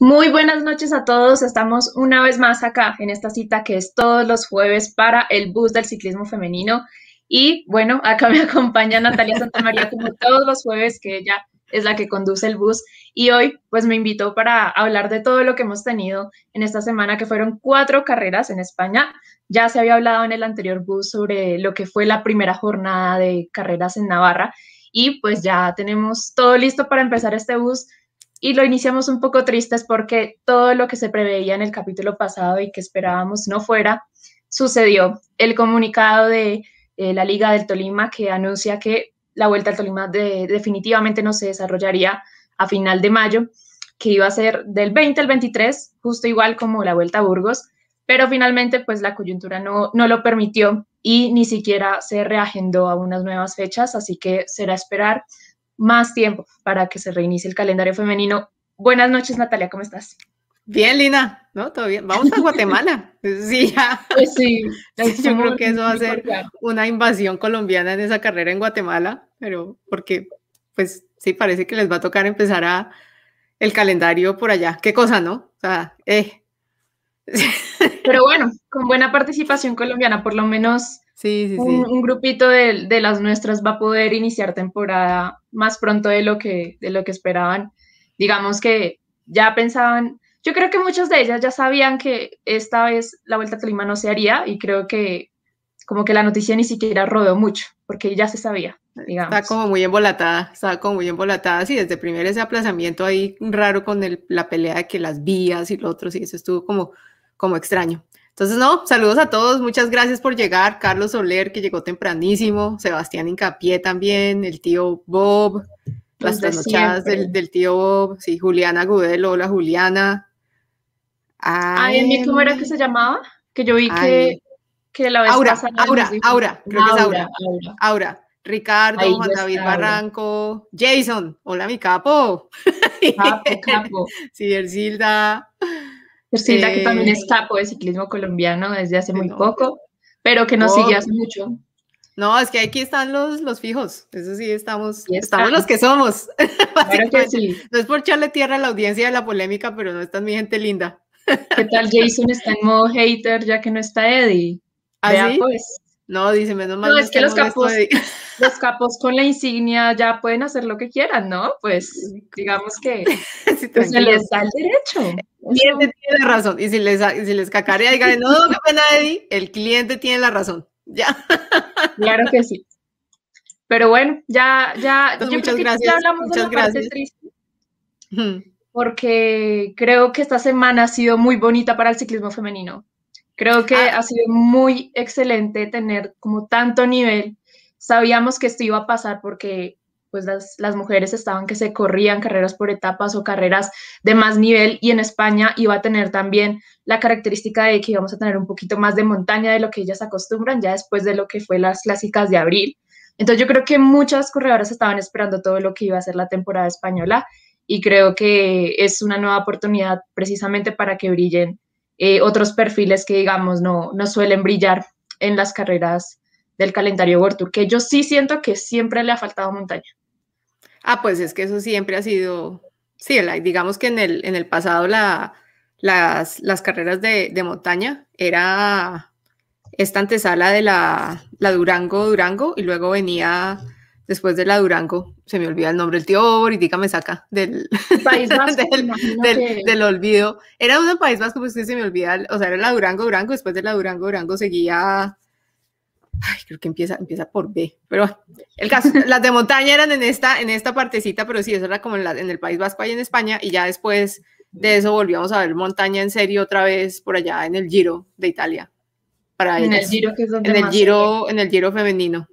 Muy buenas noches a todos. Estamos una vez más acá en esta cita que es todos los jueves para el bus del ciclismo femenino. Y bueno, acá me acompaña Natalia Santamaría como todos los jueves, que ella es la que conduce el bus. Y hoy pues me invitó para hablar de todo lo que hemos tenido en esta semana, que fueron cuatro carreras en España. Ya se había hablado en el anterior bus sobre lo que fue la primera jornada de carreras en Navarra. Y pues ya tenemos todo listo para empezar este bus y lo iniciamos un poco tristes porque todo lo que se preveía en el capítulo pasado y que esperábamos no fuera, sucedió. El comunicado de eh, la Liga del Tolima que anuncia que la Vuelta al Tolima definitivamente no se desarrollaría a final de mayo, que iba a ser del 20 al 23, justo igual como la Vuelta a Burgos, pero finalmente pues la coyuntura no, no lo permitió y ni siquiera se reagendó a unas nuevas fechas, así que será esperar más tiempo para que se reinicie el calendario femenino. Buenas noches, Natalia, ¿cómo estás? Bien, Lina, ¿no? Todo bien. Vamos a Guatemala. Sí, ya. Pues sí, yo creo que eso va a ser una invasión colombiana en esa carrera en Guatemala, pero porque, pues sí, parece que les va a tocar empezar a el calendario por allá. Qué cosa, ¿no? O sea, eh. Pero bueno, con buena participación colombiana, por lo menos Sí, sí, sí. Un, grupito de, de, las nuestras va a poder iniciar temporada más pronto de lo, que, de lo que esperaban. Digamos que ya pensaban, yo creo que muchas de ellas ya sabían que esta vez la Vuelta a Tolima no se haría y creo que como que la noticia ni siquiera rodó mucho, porque ya se sabía, digamos. Está como muy embolatada, está como muy embolatada, sí, desde primero ese aplazamiento ahí raro con el, la pelea de que las vías y lo otro, sí, eso estuvo como, como extraño. Entonces, no, saludos a todos, muchas gracias por llegar. Carlos Soler, que llegó tempranísimo, Sebastián Incapié también, el tío Bob, las trasnochadas del, del, tío Bob, sí, Juliana Gudelo, hola Juliana. Ay, ¿cómo era que se llamaba? Que yo vi que, que la vez Aura, Aura, Aura, creo que es Aura. Aura. Ricardo, Juan David Barranco, Jason, hola mi capo. Capo, capo. sí, Ercilda. Ercilda, que también es capo de ciclismo colombiano desde hace muy poco, pero que nos sigue hace mucho. No, es que aquí están los, los fijos, eso sí, estamos, estamos los que somos. Claro que sí. No es por echarle tierra a la audiencia de la polémica, pero no está mi gente linda. ¿Qué tal Jason está en modo hater ya que no está Eddie? ¿Ah, pues. No, dice, menos mal. No, es que los capos, los capos con la insignia ya pueden hacer lo que quieran, ¿no? Pues digamos que pues, se les da el derecho. El cliente tiene la razón. Y si les, si les cacarea, digan, no, qué pena, Eddie, el cliente tiene la razón. Ya. Claro que sí. Pero bueno, ya, ya, yo muchas gracias. ya hablamos muchas de la gracias. parte triste. Porque creo que esta semana ha sido muy bonita para el ciclismo femenino. Creo que Ah. ha sido muy excelente tener como tanto nivel. Sabíamos que esto iba a pasar porque pues las, las mujeres estaban que se corrían carreras por etapas o carreras de más nivel y en España iba a tener también la característica de que íbamos a tener un poquito más de montaña de lo que ellas acostumbran ya después de lo que fue las clásicas de abril. Entonces yo creo que muchas corredoras estaban esperando todo lo que iba a ser la temporada española y creo que es una nueva oportunidad precisamente para que brillen eh, otros perfiles que, digamos, no, no suelen brillar en las carreras del calendario World Tour, que yo sí siento que siempre le ha faltado montaña. Ah, pues es que eso siempre ha sido, sí, la- digamos que en el, en el pasado la, las, las carreras de, de montaña era esta antesala de la, la Durango-Durango y luego venía después de la Durango, se me olvida el nombre, el tío ahorita me saca del, País Vasco, del, del- del olvido. Era un País Vasco, pues que se me olvida, o sea, era la Durango-Durango, después de la Durango-Durango seguía, ay, creo que empieza, empieza por B, pero bueno, el caso, las de montaña eran en esta, en esta partecita, pero sí, eso era como en, la- en el País Vasco ahí en España, y ya después de eso volvíamos a ver montaña en serio otra vez por allá en el Giro de Italia. Para en el ellas. Giro, que es donde en el se Giro, en el Giro femenino.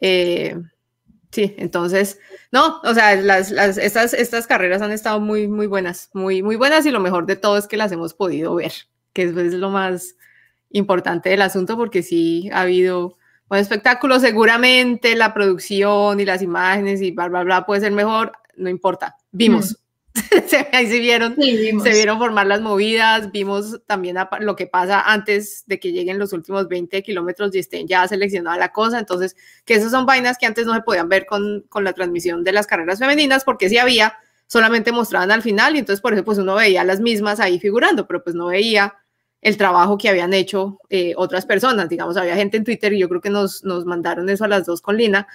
Eh, sí, entonces, no, o sea, las, las, estas, estas carreras han estado muy, muy buenas, muy, muy buenas, y lo mejor de todo es que las hemos podido ver, que es, es lo más importante del asunto, porque sí ha habido buen espectáculo, seguramente la producción y las imágenes y bla, bla, bla puede ser mejor, no importa, vimos. Se- Ahí se vieron, Sí, se vieron formar las movidas, vimos también lo que pasa antes de que lleguen los últimos 20 kilómetros y estén ya seleccionada la cosa, entonces que esas son vainas que antes no se podían ver con, con la transmisión de las carreras femeninas, porque sí había, solamente mostraban al final y entonces por eso pues uno veía las mismas ahí figurando, pero pues no veía el trabajo que habían hecho eh, otras personas. Digamos, había gente en Twitter y yo creo que nos, nos mandaron eso a las dos con Lina,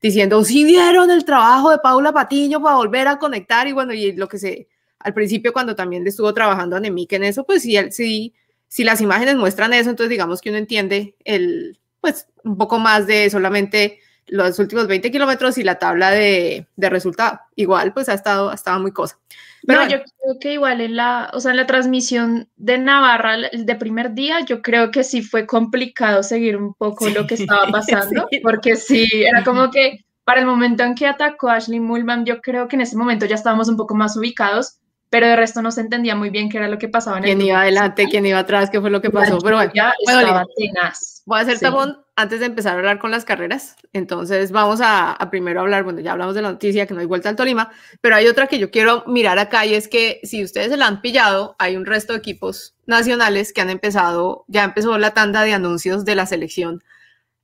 diciendo, si vieron el trabajo de Paula Patiño para volver a conectar y bueno, y lo que se, al principio cuando también estuvo trabajando Anemic en eso, pues sí, sí, si las imágenes muestran eso, entonces digamos que uno entiende el, pues un poco más de solamente los últimos 20 kilómetros y la tabla de, de resultado. Igual, pues ha estado, ha estado muy cosa. Pero yo creo que igual en la, o sea, en la transmisión de Navarra de primer día, yo creo que sí fue complicado seguir un poco lo que estaba pasando, porque sí, era como que para el momento en que atacó Ashley Mulman, yo creo que en ese momento ya estábamos un poco más ubicados, pero de resto no se entendía muy bien qué era lo que pasaba en el ¿Quién iba adelante, quién iba atrás, qué fue lo que pasó? Pero bueno, ya estaba tenaz. Voy a hacer tabón antes de empezar a hablar con las carreras. Entonces vamos a, primero hablar, bueno, ya hablamos de la noticia que no hay vuelta al Tolima, pero hay otra que yo quiero mirar acá y es que si ustedes se la han pillado, hay un resto de equipos nacionales que han empezado, ya empezó la tanda de anuncios de la selección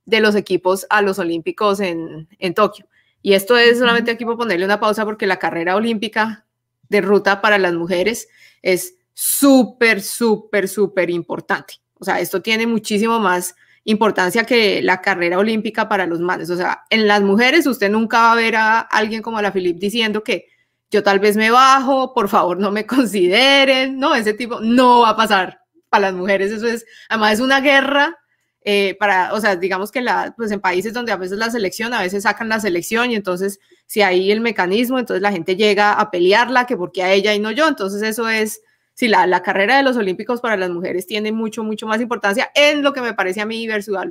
de los equipos a los Olímpicos en, en Tokio. Y esto es solamente aquí por ponerle una pausa porque la carrera olímpica de ruta para las mujeres es súper, súper, súper importante. O sea, esto tiene muchísimo más importancia que la carrera olímpica para los manes. O sea, en las mujeres usted nunca va a ver a alguien como la Philip diciendo que yo tal vez me bajo, por favor no me consideren, no, ese tipo no va a pasar para las mujeres. Eso es, además es una guerra eh, para, o sea, digamos que la, pues en países donde a veces la selección, a veces sacan la selección y entonces si hay el mecanismo, entonces la gente llega a pelearla, que porque a ella y no yo, entonces eso es, si la, carrera de los olímpicos para las mujeres tiene mucho, mucho más importancia en lo que me parece a mí versus a,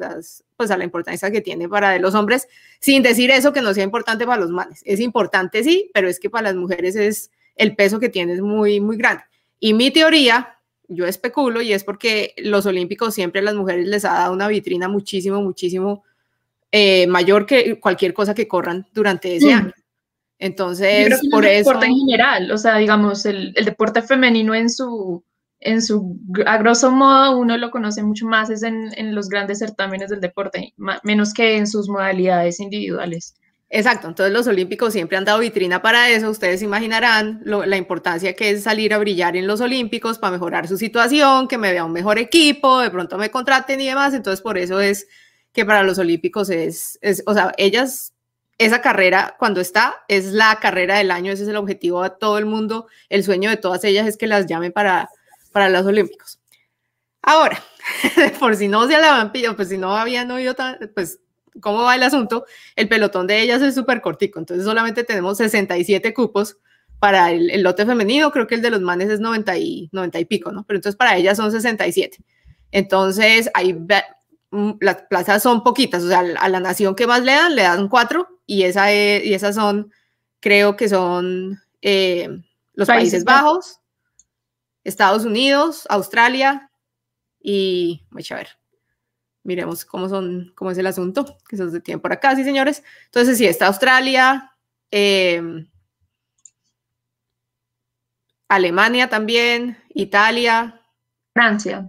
pues a la importancia que tiene para los hombres, sin decir eso que no sea importante para los males. Es importante, sí, pero es que para las mujeres es el peso que tiene es muy, muy grande. Y mi teoría, yo especulo y es porque los olímpicos siempre a las mujeres les ha dado una vitrina muchísimo, muchísimo eh, mayor que cualquier cosa que corran durante ese mm. año. Entonces, por el eso... deporte en general, o sea, digamos, el, el, deporte femenino en su, en su, a grosso modo, uno lo conoce mucho más es en, en los grandes certámenes del deporte, menos que en sus modalidades individuales. Exacto, entonces los olímpicos siempre han dado vitrina para eso, ustedes imaginarán la importancia que es salir a brillar en los olímpicos para mejorar su situación, que me vea un mejor equipo, de pronto me contraten y demás, entonces por eso es que para los olímpicos es, es o sea, ellas, esa carrera cuando está, es la carrera del año, ese es el objetivo de todo el mundo, el sueño de todas ellas es que las llamen para, para los olímpicos. Ahora, por si no se la habían pillado, pues si no habían oído, pues cómo va el asunto, el pelotón de ellas es súper cortico, entonces solamente tenemos 67 cupos para el, lote femenino, creo que el de los manes es 90 y, 90 y pico, ¿no? Pero entonces para ellas son 67. Entonces, ahí mm, las plazas son poquitas, o sea, a la nación que más le dan, le dan cuatro, y, esa y esas son, creo que son eh, los Países, Bajos, Estados Unidos, Australia y, voy a ver, miremos cómo, son, cómo es el asunto, que se tiene por acá, sí, señores. Entonces, sí, está Australia, em, Alemania también, Italia. Francia.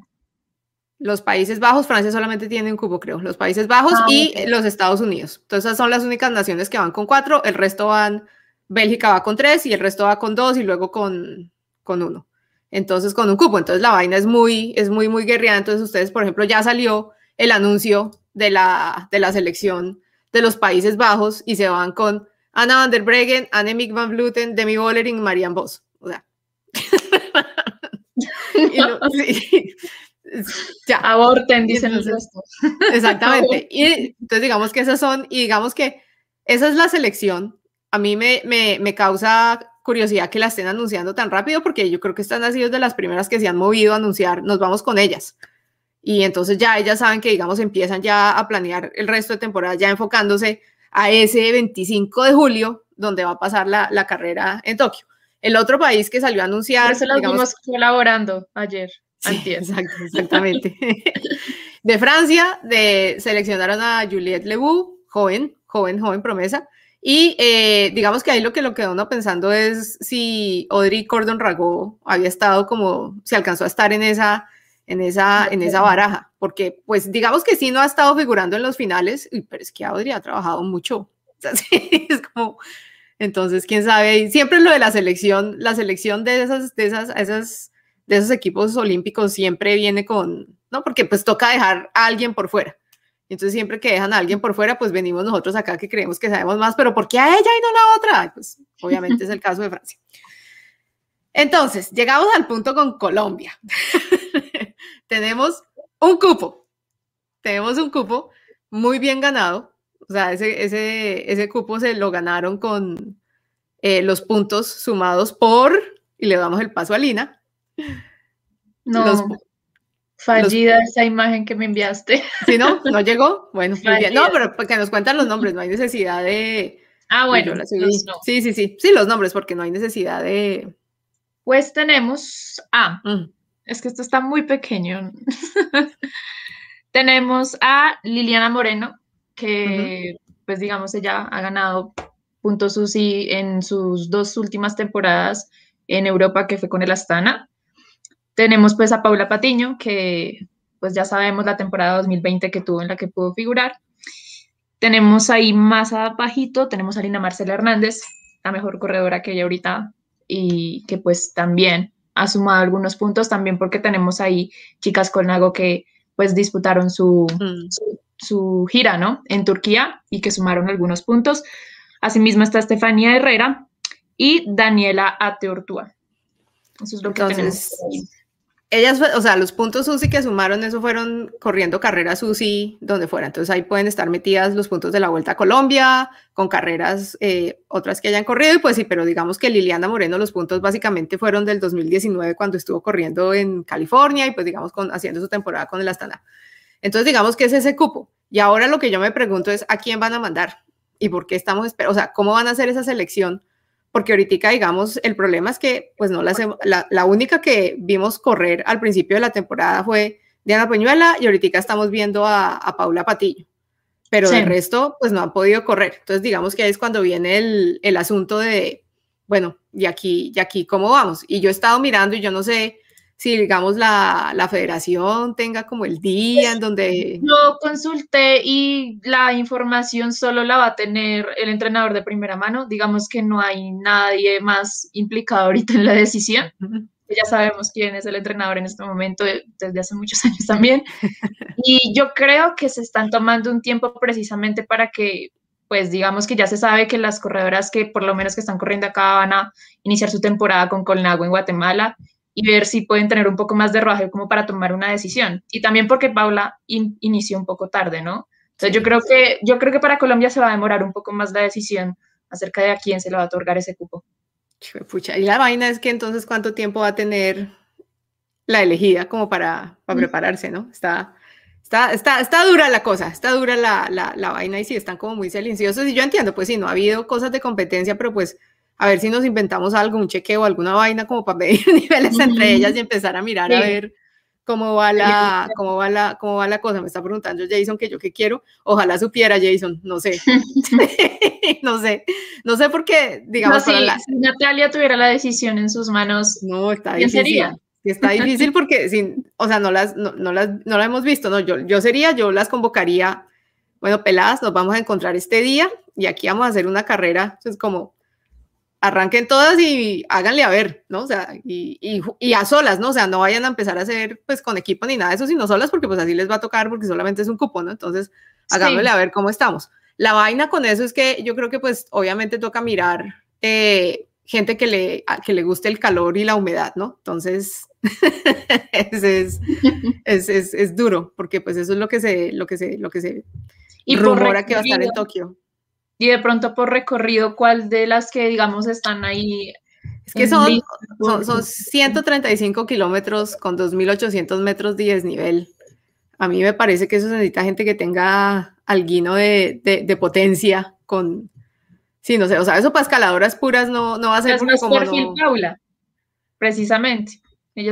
Los Países Bajos, Francia solamente tiene un cubo, creo. Los Países Bajos ah, y los Estados Unidos. Entonces, esas son las únicas naciones que van con cuatro. El resto van, Bélgica va con tres y el resto va con dos y luego con, con uno. Entonces, con un cupo. Entonces, la vaina es muy, es muy, muy guerreada. Entonces, ustedes, por ejemplo, ya salió el anuncio de la, de la selección de los Países Bajos y se van con Anna van der Breggen, Annemiek van Vleuten, Demi Bollering y Marianne Vos. O sea. ya. Aborten, dicen los restos. Exactamente. Y entonces digamos que esas son, y digamos que esa es la selección. A mí me, me, me causa curiosidad que la estén anunciando tan rápido porque yo creo que están así de las primeras que se han movido a anunciar, nos vamos con ellas y entonces ya ellas saben que, digamos, empiezan ya a planear el resto de temporada, ya enfocándose a ese 25 de julio, donde va a pasar la, la carrera en Tokio. El otro país que salió a anunciar... Eso lo digamos, colaborando ayer, exactamente. de Francia, de, seleccionaron a Juliette Lebu, joven, joven, joven promesa, y eh, digamos que ahí lo que lo quedó uno pensando es si Audrey Cordon Rago había estado como, si alcanzó a estar en esa en esa, en esa baraja, porque pues digamos que sí no ha estado figurando en los finales, pero es que Audrey ha trabajado mucho. es como, Entonces, quién sabe, siempre lo de la selección, la selección de esas, de esas, esas, de esos equipos olímpicos siempre viene con, ¿no? Porque pues toca dejar a alguien por fuera. Entonces, siempre que dejan a alguien por fuera, pues venimos nosotros acá que creemos que sabemos más, pero ¿por qué a ella y no a la otra? Pues obviamente es el caso de Francia. Entonces, llegamos al punto con Colombia. Tenemos un cupo. Tenemos un cupo muy bien ganado. O sea, ese, ese, ese cupo se lo ganaron con eh, los puntos sumados por, y le damos el paso a Lina. No, fallida esa imagen que me enviaste. ¿Sí, no? ¿No llegó? Bueno. No, pero que nos cuentan los nombres, no hay necesidad de... Ah, bueno. Sí, sí, sí, sí, los nombres, porque no hay necesidad de... Pues tenemos a... Mm. Es que esto está muy pequeño. tenemos a Liliana Moreno, que pues digamos ella ha ganado puntos UCI en sus dos últimas temporadas en Europa, que fue con el Astana. Tenemos pues a Paula Patiño, que pues ya sabemos la temporada 2020 que tuvo en la que pudo figurar. Tenemos ahí más abajito, tenemos a Lina Marcela Hernández, la mejor corredora que hay ahorita y que pues también ha sumado algunos puntos, también porque tenemos ahí chicas con Nago que pues disputaron mm. su, su, gira, ¿no? En Turquía y que sumaron algunos puntos. Asimismo está Estefanía Herrera y Daniela Ateortúa. Eso es lo que tenemos ellas, o sea, los puntos UCI que sumaron, eso fueron corriendo carreras UCI donde fuera. Entonces ahí pueden estar metidas los puntos de la Vuelta a Colombia, con carreras eh, otras que hayan corrido. Y pues sí, pero digamos que Liliana Moreno, los puntos básicamente fueron del 2019 cuando estuvo corriendo en California y pues digamos con, haciendo su temporada con el Astana. Entonces digamos que es ese cupo. Y ahora lo que yo me pregunto es a quién van a mandar y por qué estamos esperando, o sea, cómo van a hacer esa selección porque ahorita, digamos, el problema es que, pues no la, la, única que vimos correr al principio de la temporada fue Diana Peñuela y ahorita estamos viendo a, Paula Patillo, pero el resto, pues no han podido correr. Entonces, digamos que ahí es cuando viene el, el asunto de, bueno, y aquí, y aquí, ¿cómo vamos? Y yo he estado mirando y yo no sé, si digamos la, la, federación tenga como el día en donde... Yo consulté y la información solo la va a tener el entrenador de primera mano. Digamos que no hay nadie más implicado ahorita en la decisión. Ya sabemos quién es el entrenador en este momento desde hace muchos años también. Y yo creo que se están tomando un tiempo precisamente para que, pues digamos que ya se sabe que las corredoras que por lo menos que están corriendo acá van a iniciar su temporada con Colnago en Guatemala y ver si pueden tener un poco más de rodaje como para tomar una decisión. Y también porque Paula inició un poco tarde, ¿no? Entonces yo creo que yo creo que para Colombia se va a demorar un poco más la decisión acerca de a quién se le va a otorgar ese cupo. Pucha, y la vaina es que entonces cuánto tiempo va a tener la elegida como para, para prepararse, ¿no? Está, está, está, está dura la cosa, está dura la, la, la vaina y sí, están como muy silenciosos y yo entiendo, pues sí, no ha habido cosas de competencia, pero pues a ver si nos inventamos algo, un chequeo, alguna vaina como para medir niveles entre ellas y empezar a mirar a ver cómo va la, cómo va la, cómo va la cosa. Me está preguntando Jason que yo qué quiero. Ojalá supiera Jason, no sé. no sé. No sé por qué, digamos, si Natalia tuviera la decisión en sus manos. No, está difícil. Está difícil porque sin, o sea, no las, no, las, no la hemos visto, no, yo, yo sería, yo las convocaría, bueno, peladas, nos vamos a encontrar este día y aquí vamos a hacer una carrera, es como arranquen todas y háganle a ver, ¿no? O sea, y, y, a solas, ¿no? O sea, no vayan a empezar a hacer pues con equipo ni nada de eso, sino solas porque pues así les va a tocar porque solamente es un cupo, ¿no? Entonces, hagámosle a ver cómo estamos. La vaina con eso es que yo creo que pues obviamente toca mirar eh, gente que le, que le guste el calor y la humedad, ¿no? Entonces, es, es, es, es, duro porque pues eso es lo que se, lo que se, lo que se y rumora que va a estar en Tokio y de pronto por recorrido, ¿cuál de las que, digamos, están ahí? Es que son, son, 135 kilómetros con 2.800 metros de desnivel. A mí me parece que eso necesita gente que tenga alguino de, de, potencia con... Sí, no sé, o sea, eso para escaladoras puras no, no va a ser es más como no... Paula, precisamente.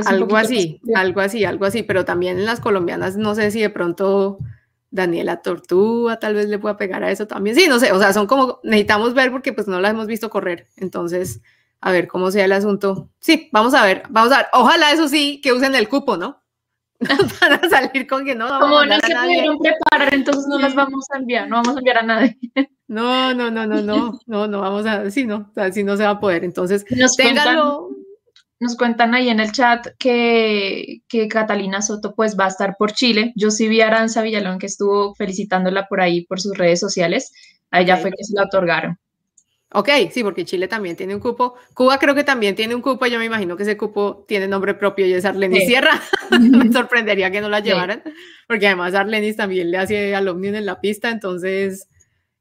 algo así, algo así, algo así, pero también en las colombianas no sé si de pronto Daniela Tortuga tal vez le pueda pegar a eso también. Sí, no sé, o sea, son como, necesitamos ver porque pues no la hemos visto correr. Entonces, a ver cómo sea el asunto. Sí, vamos a ver, vamos a ver. Ojalá eso sí, que usen el cupo, ¿no? Para salir con que no. Como no se pudieron preparar, entonces no las vamos a enviar, no vamos a enviar a nadie. No, no, no, no, no, no, no vamos a, sí, no, así no se va a poder. Entonces, nos téngalo. Nos cuentan ahí en el chat que, que, Catalina Soto pues va a estar por Chile. Yo sí vi a Aranza Villalón que estuvo felicitándola por ahí por sus redes sociales. A ella fue que se la otorgaron. Ok, sí, porque Chile también tiene un cupo. Cuba creo que también tiene un cupo. Yo me imagino que ese cupo tiene nombre propio y es Arlenis Sierra. me sorprendería que no la llevaran, porque además Arlenis también le hace al Omnium en la pista. Entonces,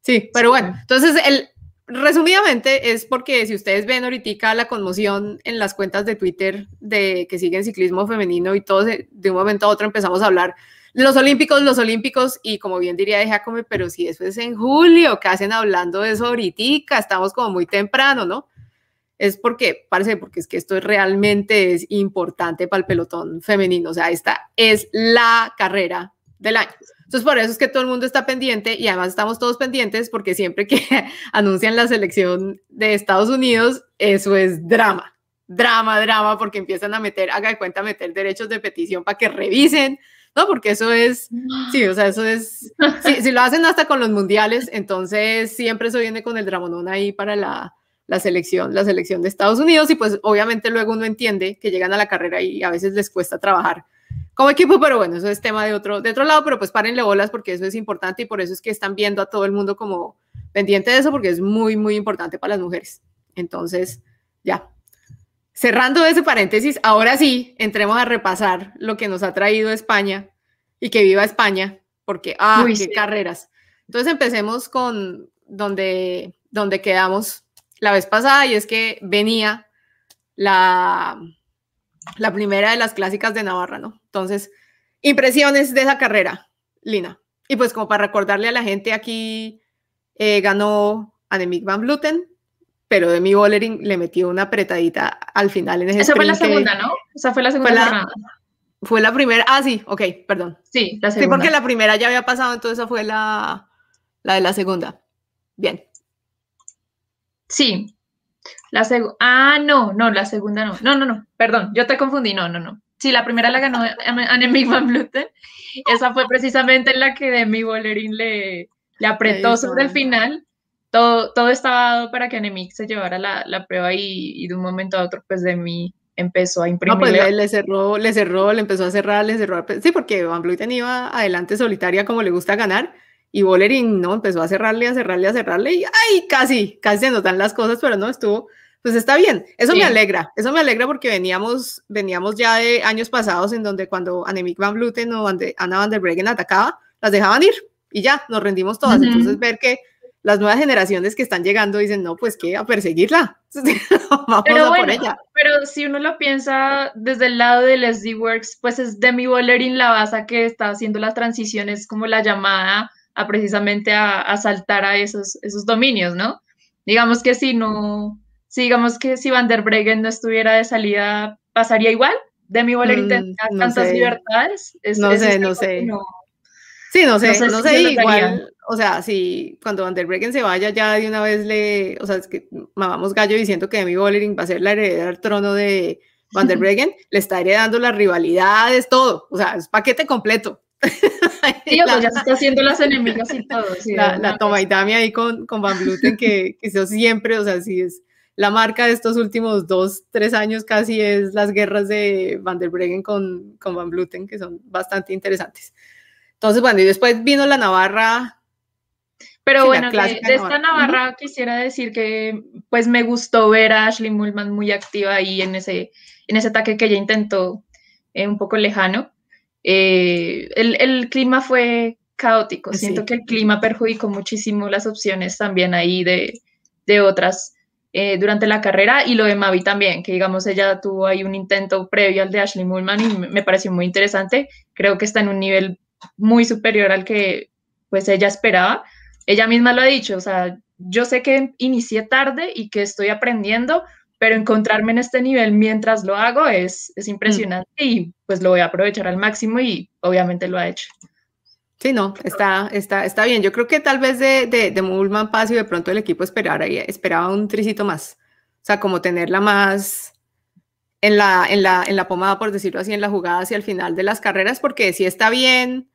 sí, pero bueno, entonces el, resumidamente es porque si ustedes ven ahorita la conmoción en las cuentas de Twitter de que siguen ciclismo femenino y todos de un momento a otro empezamos a hablar los olímpicos, los olímpicos, y como bien diría de Jacome, pero si eso es en julio, ¿qué hacen hablando de eso ahorita? Estamos como muy temprano, ¿no? Es porque, parece, porque es que esto realmente es importante para el pelotón femenino, o sea, esta es la carrera del año. Entonces, por eso es que todo el mundo está pendiente y además estamos todos pendientes porque siempre que anuncian la selección de Estados Unidos, eso es drama, drama, drama, porque empiezan a meter, haga de cuenta, meter derechos de petición para que revisen ¿no? Porque eso es, sí, o sea, eso es, si lo hacen hasta con los mundiales, entonces siempre eso viene con el dramonón ahí para la, la selección, la selección de Estados Unidos y pues obviamente luego uno entiende que llegan a la carrera y a veces les cuesta trabajar como equipo, pero bueno, eso es tema de otro, de otro lado, pero pues párenle bolas porque eso es importante y por eso es que están viendo a todo el mundo como pendiente de eso porque es muy, muy importante para las mujeres. Entonces, ya, Cerrando ese paréntesis, ahora sí, entremos a repasar lo que nos ha traído España y que viva España, porque, ah, qué carreras. Entonces empecemos con donde, donde quedamos la vez pasada y es que venía la, la primera de las clásicas de Navarra, ¿no? Entonces, impresiones de esa carrera, Lina. Y pues como para recordarle a la gente, aquí eh, ganó Annemiek van Vluten, pero Demi Bollering le metió una apretadita al final en ese Esa fue la segunda, ¿no? Esa fue la segunda fue la, Fue la primera, ah, sí, ok, perdón. Sí, la segunda. Sí, porque la primera ya había pasado, entonces esa fue la, la de la segunda. Bien. Sí. La ah, no, no, la segunda no. No, no, no, perdón, yo te confundí, no, no, no. Sí, la primera la ganó Annemiek van Vleuten. Esa fue precisamente la que Demi Bollering le, le apretó sobre el final todo, todo estaba dado para que Anemic se llevara la, la prueba y, de un momento a otro, pues de mí empezó a imprimir. No, pues le, cerró, le cerró, le empezó a cerrar, le cerró. Sí, porque Van Vleuten iba adelante solitaria como le gusta ganar y Bollering, ¿no? Empezó a cerrarle, a cerrarle, a cerrarle y ¡ay! Casi, casi se notan las cosas, pero no, estuvo, pues está bien. Eso me alegra, eso me alegra porque veníamos, veníamos ya de años pasados en donde cuando Annemiek Van Vleuten o Anna Van der Breggen atacaba, las dejaban ir y ya, nos rendimos todas. Entonces ver que las nuevas generaciones que están llegando dicen, no, pues qué, a perseguirla. Vamos pero a por ella. Pero si uno lo piensa desde el lado de Leslie Works, pues es Demi Bollering la base que está haciendo las transiciones como la llamada a precisamente a, saltar a esos, esos dominios, ¿no? Digamos que si no, si digamos que si Van der Breggen no estuviera de salida, ¿pasaría igual? Demi Bollering mm, tendría tantas libertades. no sé, no sé. Sí, no sé, no sé, igual, o sea, si cuando Van der Breggen se vaya ya de una vez le, o sea, es que mamamos gallo diciendo que Demi Bollering va a ser la heredera al trono de Van der Breggen, le está heredando las rivalidades, todo, o sea, es paquete completo. Sí, sea, ya se está haciendo las enemigas y todo. la, la toma y dame ahí con, con Van Bluten, que, que eso siempre, o sea, sí es la marca de estos últimos dos, tres años casi es las guerras de Van der Breggen con, con Van Bluten, que son bastante interesantes. Entonces, bueno, y después vino la Navarra. Pero bueno, de, esta Navarra quisiera decir que pues me gustó ver a Ashley Mullman muy activa ahí en ese, en ese ataque que ella intentó eh, un poco lejano. Eh, el, clima fue caótico, siento que el clima perjudicó muchísimo las opciones también ahí de, de otras eh, durante la carrera y lo de Mavi también, que digamos ella tuvo ahí un intento previo al de Ashley Mullman y me pareció muy interesante, creo que está en un nivel muy superior al que pues ella esperaba. Ella misma lo ha dicho, o sea, yo sé que inicié tarde y que estoy aprendiendo, pero encontrarme en este nivel mientras lo hago es, es impresionante y pues lo voy a aprovechar al máximo y obviamente lo ha hecho. Sí, no, está, está, está bien. Yo creo que tal vez de, de, de Mulman Paz y de pronto el equipo esperara, esperaba un tricito más. O sea, como tenerla más, en la, en la, en la pomada, por decirlo así, en la jugada hacia el final de las carreras, porque si está bien,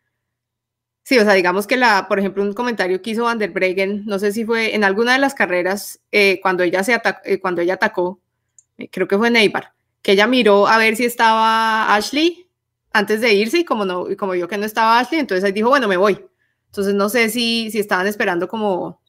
Sí, o sea, digamos que la, por ejemplo, un comentario que hizo Van der Breggen, no sé si fue en alguna de las carreras, eh, cuando, ella se eh, cuando ella atacó, eh, creo que fue Neibar, que ella miró a ver si estaba Ashley antes de irse y como, no, como vio que no estaba Ashley, entonces ahí dijo, bueno, me voy. Entonces no sé si, si estaban esperando como,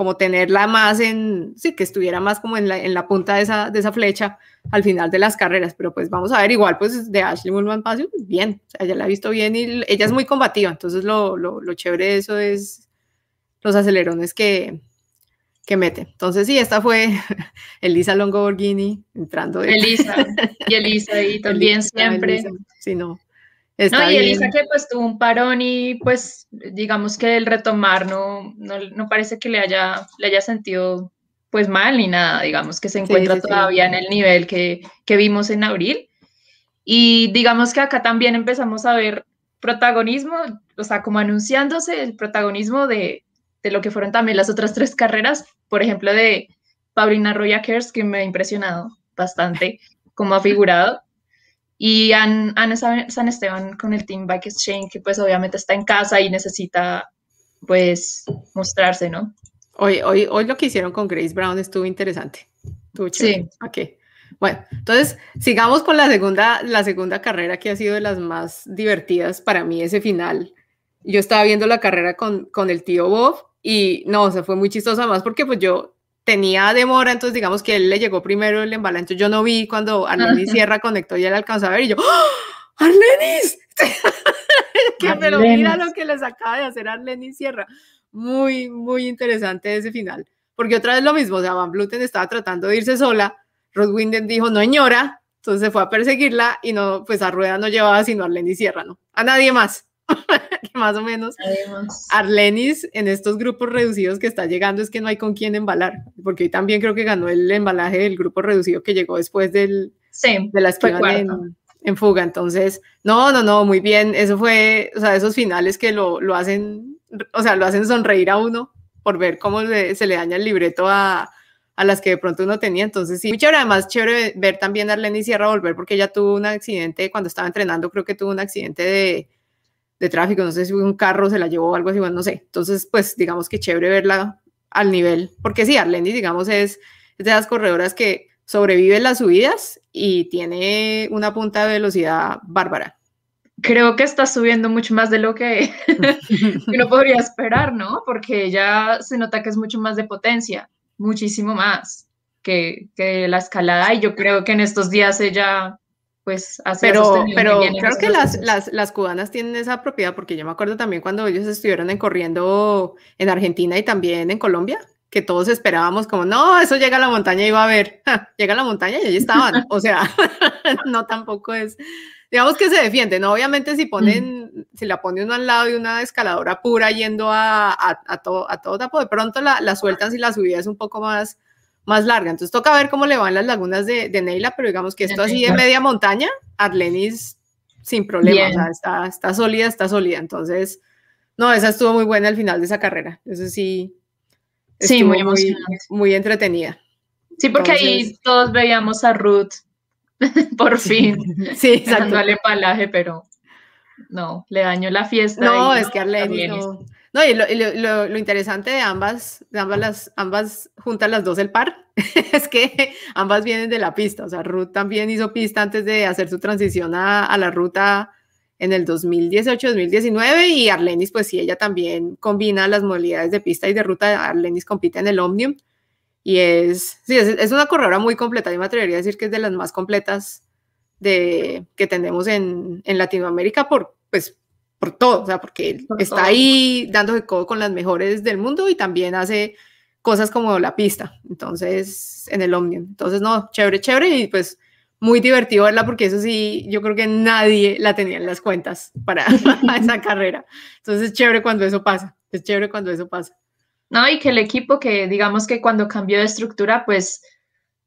como tenerla más en, sí, que estuviera más como en la, en la punta de esa, de esa flecha al final de las carreras, pero pues vamos a ver, igual pues de Ashley Mulman Pasio, pues, bien, o sea, ella la ha visto bien y ella es muy combativa, entonces lo, lo, lo chévere de eso es los acelerones que, que mete. Entonces sí, esta fue Elisa Longo Borghini entrando. De... Elisa, y Elisa y también siempre. sí, no. No, y Elisa que pues tuvo un parón y pues digamos que el retomar no, no, no parece que le haya, le haya sentido pues mal ni nada, digamos que se encuentra todavía en el nivel que, que vimos en abril. Y digamos que acá también empezamos a ver protagonismo, o sea, como anunciándose el protagonismo de, de lo que fueron también las otras tres carreras, por ejemplo, de Paulina Roya Kers, que me ha impresionado bastante como ha figurado, y Ana San Esteban con el Team Bike Exchange, que pues obviamente está en casa y necesita pues mostrarse, ¿no? Hoy, hoy, hoy lo que hicieron con Grace Brown estuvo interesante. sí. Ok. Bueno, entonces sigamos con la segunda, la segunda carrera que ha sido de las más divertidas para mí, ese final. Yo estaba viendo la carrera con, con el tío Bob y no, o sea, fue muy chistosa más porque pues yo tenía demora, entonces digamos que él le llegó primero el embalaje, entonces yo no vi cuando Arlenis Sierra conectó y él alcanzó a ver y yo, ¡Oh, ¡Arlenis! que pero mira lo que les acaba de hacer Arlenis Sierra muy, muy interesante ese final. Porque otra vez lo mismo, o sea, Van Bluten estaba tratando de irse sola, Rod Winden dijo, no señora, entonces se fue a perseguirla y no, pues a Rueda no llevaba sino a Arlenis Sierra, ¿no? A nadie más. Que más o menos Arlenis en estos grupos reducidos que está llegando es que no hay con quién embalar, porque hoy también creo que ganó el embalaje del grupo reducido que llegó después del, de las que en, en, fuga. Entonces, no, no, no, muy bien. Eso fue, o sea, esos finales que lo, lo hacen o sea, lo hacen sonreír a uno por ver cómo se le daña el libreto a, a, las que de pronto uno tenía. Entonces, sí, muy chévere. Además, chévere ver también a Arlene Sierra volver porque ella tuvo un accidente cuando estaba entrenando, creo que tuvo un accidente de, de tráfico, no sé si un carro se la llevó o algo así, bueno, no sé. Entonces, pues, digamos que chévere verla al nivel, porque sí, Arlenis, digamos, es, es de las corredoras que sobrevive las subidas y tiene una punta de velocidad bárbara creo que está subiendo mucho más de lo que uno podría esperar, ¿no? Porque ya se nota que es mucho más de potencia, muchísimo más que, que la escalada y yo creo que en estos días ella pues hace pero pero creo que las, las, las, cubanas tienen esa propiedad porque yo me acuerdo también cuando ellos estuvieron en corriendo en Argentina y también en Colombia que todos esperábamos como no eso llega a la montaña y va a ver llega a la montaña y allí estaban. O sea no tampoco es digamos que se defiende, ¿no? Obviamente si ponen, si la pone uno al lado de una escaladora pura yendo a, a, a, todo, a todo tapo, de pronto la, la, sueltan si la subida es un poco más, más larga. Entonces toca ver cómo le van las lagunas de, de Neila, pero digamos que esto así de media montaña, Arlenis sin problema, o sea, está, está sólida, está sólida. Entonces, no, esa estuvo muy buena al final de esa carrera. Eso sí, sí muy, muy, muy entretenida. Sí, porque ahí todos veíamos a Ruth por fin. Sí, exacto. Dándole palaje, pero no, le dañó la fiesta. No, es que Arlene no. No, y, lo, lo, interesante de ambas, de ambas, las, ambas juntas las dos el par, es que ambas vienen de la pista. O sea, Ruth también hizo pista antes de hacer su transición a, a la ruta en el 2018-2019 y Arlenis, pues sí, ella también combina las modalidades de pista y de ruta. Arlenis compite en el Omnium y es, sí, es, una corredora muy completa. Yo me atrevería a decir que es de las más completas de, que tenemos en, en Latinoamérica por, pues, por todo, o sea, porque está ahí dándose codo con las mejores del mundo y también hace cosas como la pista, entonces, en el Omnium. Entonces, no, chévere, chévere y pues muy divertido verla porque eso sí, yo creo que nadie la tenía en las cuentas para esa carrera. Entonces, es chévere cuando eso pasa, es chévere cuando eso pasa. ¿no? Y que el equipo que digamos que cuando cambió de estructura, pues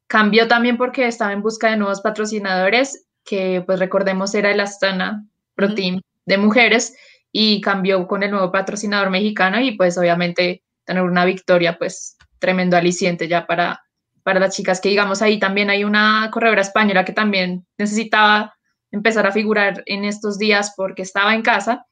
cambió también porque estaba en busca de nuevos patrocinadores, que pues recordemos era el Astana Pro Team de mujeres y cambió con el nuevo patrocinador mexicano y pues obviamente tener una victoria pues tremendo aliciente ya para, para las chicas que digamos ahí también hay una corredora española que también necesitaba empezar a figurar en estos días porque estaba en casa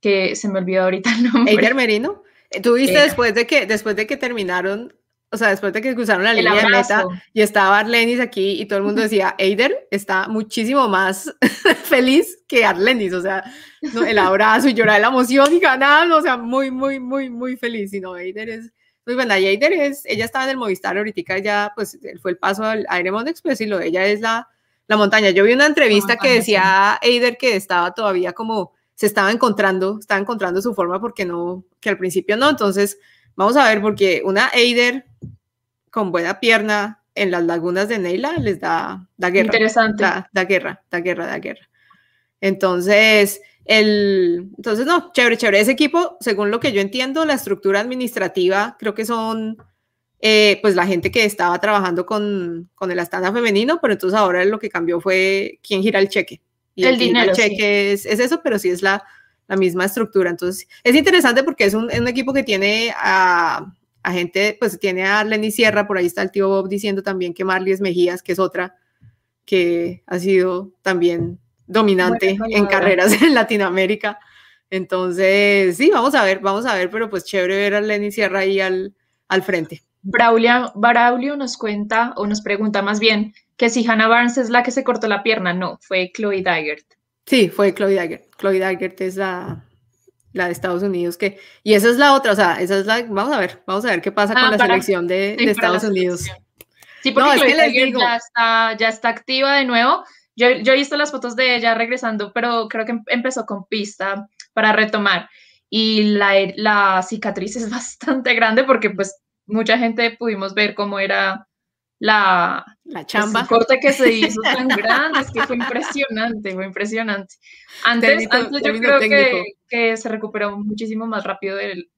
que se me olvidó ahorita el nombre. Eider Merino. ¿Tú viste después de que después de que terminaron o sea, después de que cruzaron la línea de meta y estaba Arlenis aquí y todo el mundo decía, Eider está muchísimo más feliz que Arlenis, o sea, el abrazo y llorar de la emoción y ganar, o sea, muy, muy, muy, muy feliz. Y no, Eider es muy buena. Y Eider es, ella estaba en el Movistar ahorita, ya, pues, fue el paso al Airemont Express y lo ella es la, la montaña. Yo vi una entrevista que decía Eider que estaba todavía como, se estaba encontrando, estaba encontrando su forma porque no, que al principio no, entonces Vamos a ver, porque una Eider con buena pierna en las lagunas de Neila les da, da guerra. Interesante. Da, da, guerra, da guerra, da guerra. Entonces, el, entonces, no, chévere, chévere. Ese equipo, según lo que yo entiendo, la estructura administrativa, creo que son, eh, pues, la gente que estaba trabajando con, con el Astana femenino, pero entonces ahora lo que cambió fue quién gira el cheque. Y el, dinero. El cheque es, es, eso, pero sí es la, la misma estructura. Entonces, es interesante porque es un, un equipo que tiene a, a, gente, pues tiene a Lenny Sierra, por ahí está el tío Bob diciendo también que Marlies Mejías, que es otra que ha sido también dominante en carreras en Latinoamérica. Entonces, sí, vamos a ver, vamos a ver, pero pues chévere ver a Lenny Sierra ahí al, al frente. Braulio, Braulio nos cuenta, o nos pregunta más bien, que si Hannah Barnes es la que se cortó la pierna. No, fue Chloe Dygert. Sí, fue Chloe Daggett. Chloe Daggett es la, la de Estados Unidos que y esa es la otra, o sea, esa es la vamos a ver, vamos a ver qué pasa con ah, la selección de, de Estados Unidos. Sí, porque Chloe Daggett ya está ya está activa de nuevo. Yo, yo he visto las fotos de ella regresando, pero creo que empezó con pista para retomar y la, la cicatriz es bastante grande porque pues mucha gente pudimos ver cómo era la, la chamba. El corte que se hizo tan grande, es que fue impresionante, fue impresionante. Antes, antes yo creo que, que, se recuperó muchísimo más rápido de,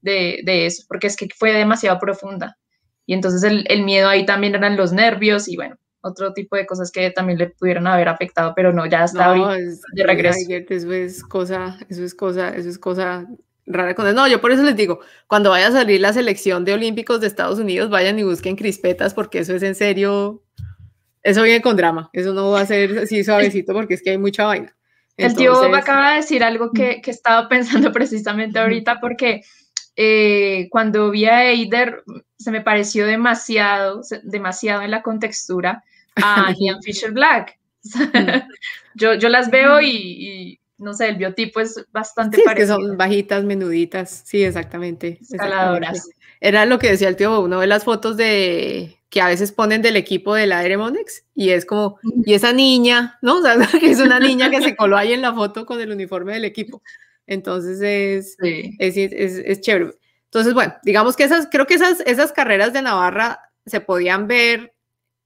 de, de, eso, porque es que fue demasiado profunda. Y entonces el, el, miedo ahí también eran los nervios y bueno, otro tipo de cosas que también le pudieron haber afectado, pero no, ya está de regreso. Eso es cosa, eso es cosa, eso es cosa rara No, yo por eso les digo, cuando vaya a salir la selección de olímpicos de Estados Unidos, vayan y busquen crispetas porque eso es en serio, eso viene con drama, eso no va a ser así suavecito porque es que hay mucha vaina. el tío me acaba de decir algo que, que estaba pensando precisamente ahorita porque eh, cuando vi a Eider se me pareció demasiado, demasiado en la contextura a Ian Fisher Black. yo, yo las veo y no sé, el biotipo es bastante sí, parecido. que son bajitas, menuditas, sí, exactamente. Escaladoras. Era lo que decía el tío, uno ve las fotos de que a veces ponen del equipo de la Aeremonex y es como, y esa niña, ¿no? O sea, que es una niña que se coló ahí en la foto con el uniforme del equipo. Entonces es, es, es, es, chévere. Entonces, bueno, digamos que esas, creo que esas, esas carreras de Navarra se podían ver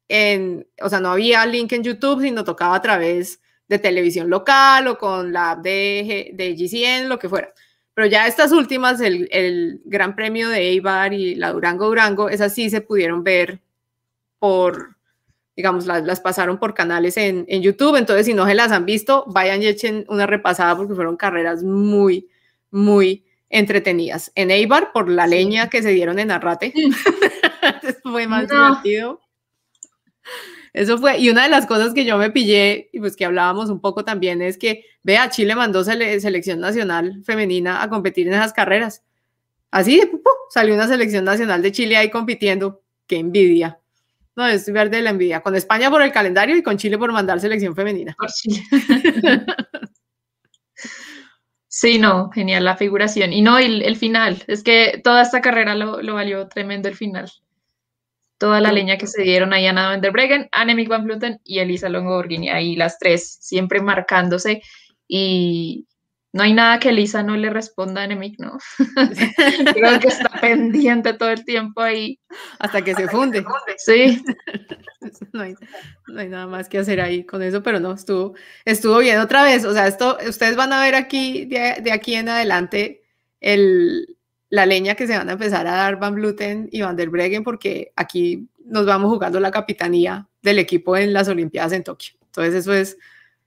en, o sea, no había link en YouTube, sino tocaba a través de televisión local o con la app de, de GCN, lo que fuera. Pero ya estas últimas, el, el Gran Premio de Eibar y la Durango Durango, esas sí se pudieron ver por, digamos, las, las pasaron por canales en, en, YouTube. Entonces, si no se las han visto, vayan y echen una repasada porque fueron carreras muy, muy entretenidas. En Eibar, por la leña que se dieron en Arrate, fue más divertido. Eso fue, y una de las cosas que yo me pillé, y pues que hablábamos un poco también, es que, vea, Chile mandó selección nacional femenina a competir en esas carreras. Así de salió una selección nacional de Chile ahí compitiendo. Qué envidia. No, es verde la envidia. Con España por el calendario y con Chile por mandar selección femenina. Por Chile. sí, no, genial la figuración. Y no, el, el final. Es que toda esta carrera lo, lo valió tremendo el final toda la leña que se dieron ahí Anna van der Breggen, Annemiek van Vleuten y Elisa Longoborghini, ahí las tres, siempre marcándose y no hay nada que Elisa no le responda a Annemiek, ¿no? Creo que está pendiente todo el tiempo ahí. Hasta que se funde. Sí. no, hay, nada más que hacer ahí con eso, pero no, estuvo, estuvo bien otra vez, o sea, esto, ustedes van a ver aquí, de, de aquí en adelante, el, la leña que se van a empezar a dar Van Bluten y Van der Breggen porque aquí nos vamos jugando la capitanía del equipo en las Olimpiadas en Tokio. Entonces eso es,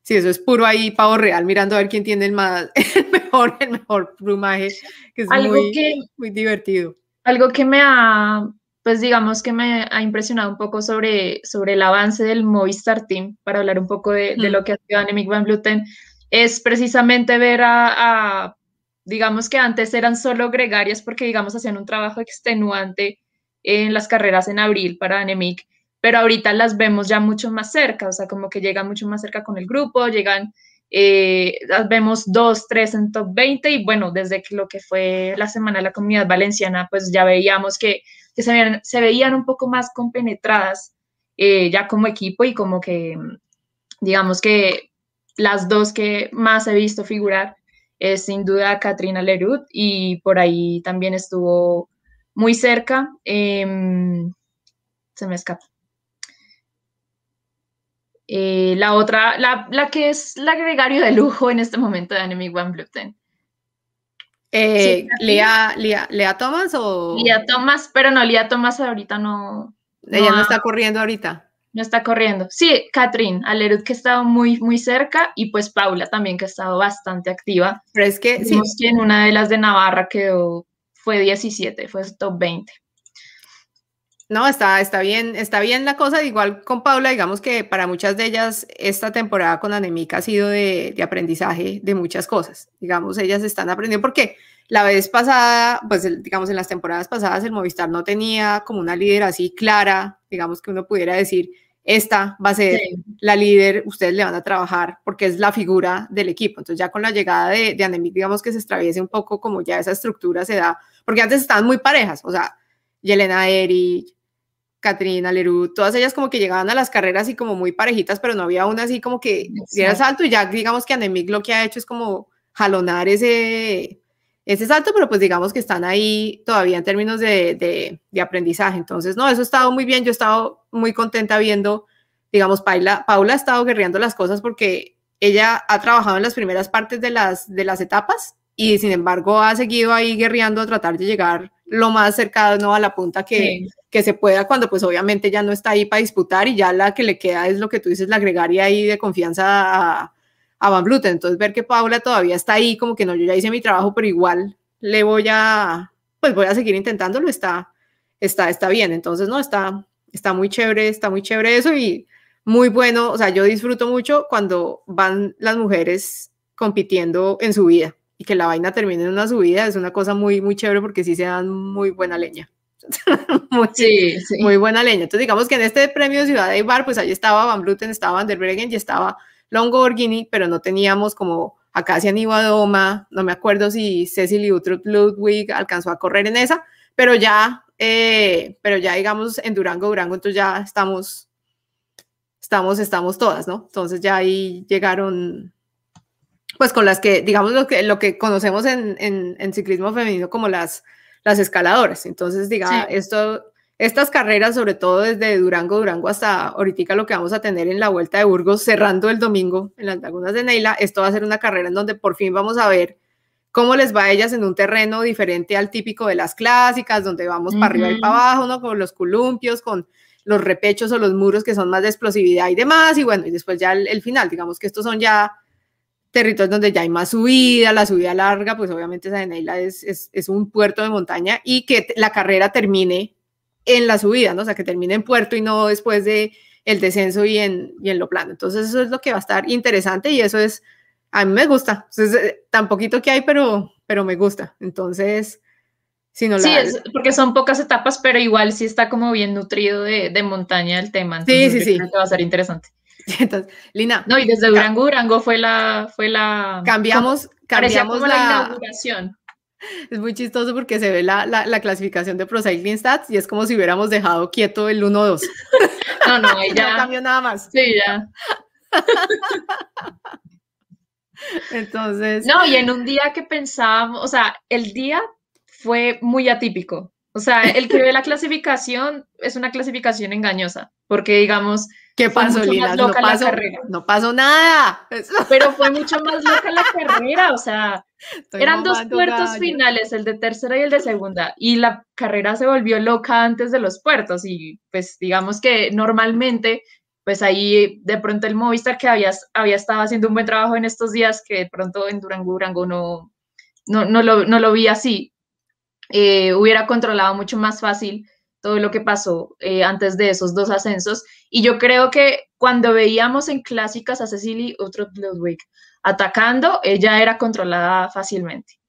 sí, eso es puro ahí pavo real, mirando a ver quién tiene el, más, mejor, el mejor plumaje, que es muy, muy divertido. Algo que me ha, pues digamos que me ha impresionado un poco sobre, sobre el avance del Movistar Team, para hablar un poco de, de lo que ha sido Annemiek Van Bluten, es precisamente ver a, a digamos que antes eran solo gregarias porque, digamos, hacían un trabajo extenuante en las carreras en abril para Anemic, pero ahorita las vemos ya mucho más cerca, o sea, como que llegan mucho más cerca con el grupo, llegan, eh, las vemos dos, tres en top 20 y bueno, desde que lo que fue la semana de la comunidad valenciana, pues ya veíamos que, se, veían, un poco más compenetradas eh, ya como equipo y como que, digamos que las dos que más he visto figurar es sin duda Katrina Lerud y por ahí también estuvo muy cerca. Em, se me escapa. Eh, la otra, la, que es la gregario de lujo en este momento de Enemy One Blue eh, Lea, Lea, Thomas o. Lea Thomas, pero no, Lea Thomas ahorita no. Ella no está corriendo ahorita no está corriendo. Sí, Catherine Alerud que ha estado muy, muy cerca y pues Paula también que ha estado bastante activa. Pero es que, sí. que en una de las de Navarra quedó, fue 17, fue top 20. No, está, está bien, está bien la cosa. Igual con Paula, digamos que para muchas de ellas esta temporada con Anemica ha sido de, de aprendizaje de muchas cosas. Digamos, ellas están aprendiendo porque la vez pasada, pues digamos en las temporadas pasadas el Movistar no tenía como una líder así clara, digamos que uno pudiera decir, esta va a ser la líder, ustedes le van a trabajar porque es la figura del equipo. Entonces ya con la llegada de, de Anemic, digamos que se extraviese un poco como ya esa estructura se da, porque antes estaban muy parejas, o sea, Yelena Eri, Katrina Leroux, todas ellas como que llegaban a las carreras y como muy parejitas, pero no había una así como que diera salto y ya digamos que Anemic lo que ha hecho es como jalonar ese, ese salto, pero pues digamos que están ahí todavía en términos de, aprendizaje. Entonces, no, eso ha estado muy bien. Yo he estado muy contenta viendo, digamos, Paula, Paula ha estado guerreando las cosas porque ella ha trabajado en las primeras partes de las, de las etapas y sin embargo ha seguido ahí guerreando a tratar de llegar lo más cercano a la punta que, que se pueda cuando pues obviamente ya no está ahí para disputar y ya la que le queda es lo que tú dices, la agregaría ahí de confianza a, a Van Bluten. Entonces, ver que Paula todavía está ahí, como que no, yo ya hice mi trabajo, pero igual le voy a, pues voy a seguir intentándolo, está, está, está bien. Entonces, no, está, está muy chévere, está muy chévere eso y muy bueno. O sea, yo disfruto mucho cuando van las mujeres compitiendo en su vida y que la vaina termine en una subida, es una cosa muy, muy chévere porque sí se dan muy buena leña. muy, sí, muy buena leña. Entonces, digamos que en este premio de Ciudad de Bar, pues ahí estaba Van Bluten, estaba Van der Breggen y estaba Longoborghini, pero no teníamos como acá hacia Doma, no me acuerdo si Cecily Uhtrup Ludwig alcanzó a correr en esa, pero ya, eh, pero ya digamos en Durango, Durango, entonces ya estamos, estamos, estamos todas, ¿no? Entonces ya ahí llegaron, pues con las que, digamos, lo que, lo que conocemos en, en, ciclismo femenino como las, las escaladoras. Entonces, diga, esto estas carreras, sobre todo desde Durango, Durango hasta ahorita lo que vamos a tener en la Vuelta de Burgos, cerrando el domingo en las lagunas de Neila, esto va a ser una carrera en donde por fin vamos a ver cómo les va a ellas en un terreno diferente al típico de las clásicas, donde vamos para arriba y para abajo, ¿no? Con los columpios, con los repechos o los muros que son más de explosividad y demás, y bueno, y después ya el, final, digamos que estos son ya territorios donde ya hay más subida, la subida larga, pues obviamente esa de Neila es, es, es un puerto de montaña y que la carrera termine en la subida, ¿no? O sea, que termine en puerto y no después de el descenso y en, y en lo plano. Entonces, eso es lo que va a estar interesante y eso es, a mí me gusta. Entonces, eh, tan poquito que hay, pero, pero me gusta. Entonces, si no la... Sí, es porque son pocas etapas, pero igual sí está como bien nutrido de, de montaña el tema. Entonces, sí, sí, sí. va a ser interesante. Entonces, Lina. No, y desde Durango, Durango fue la, fue la. Cambiamos, cambiamos la, la inauguración. Es muy chistoso porque se ve la, la, clasificación de Pro Cycling Stats y es como si hubiéramos dejado quieto el 1-2. No, no, ahí ya. no cambió nada más. Sí, ya. Entonces. No, y en un día que pensábamos, o sea, el día fue muy atípico. O sea, el que ve la clasificación es una clasificación engañosa, porque digamos, ¿Qué pasó, Lina? No pasó, no pasó nada. Pero fue mucho más loca la carrera, o sea, eran dos puertos finales, el de tercera y el de segunda, y la carrera se volvió loca antes de los puertos, y pues digamos que normalmente, pues ahí de pronto el Movistar que había, había estado haciendo un buen trabajo en estos días, que de pronto en Durango, Durango no, no, no, lo, no lo vi así, eh, hubiera controlado mucho más fácil todo lo que pasó eh, antes de esos dos ascensos. Y yo creo que cuando veíamos en clásicas a Cecily Uhtrup Ludwig atacando, ella era controlada fácilmente.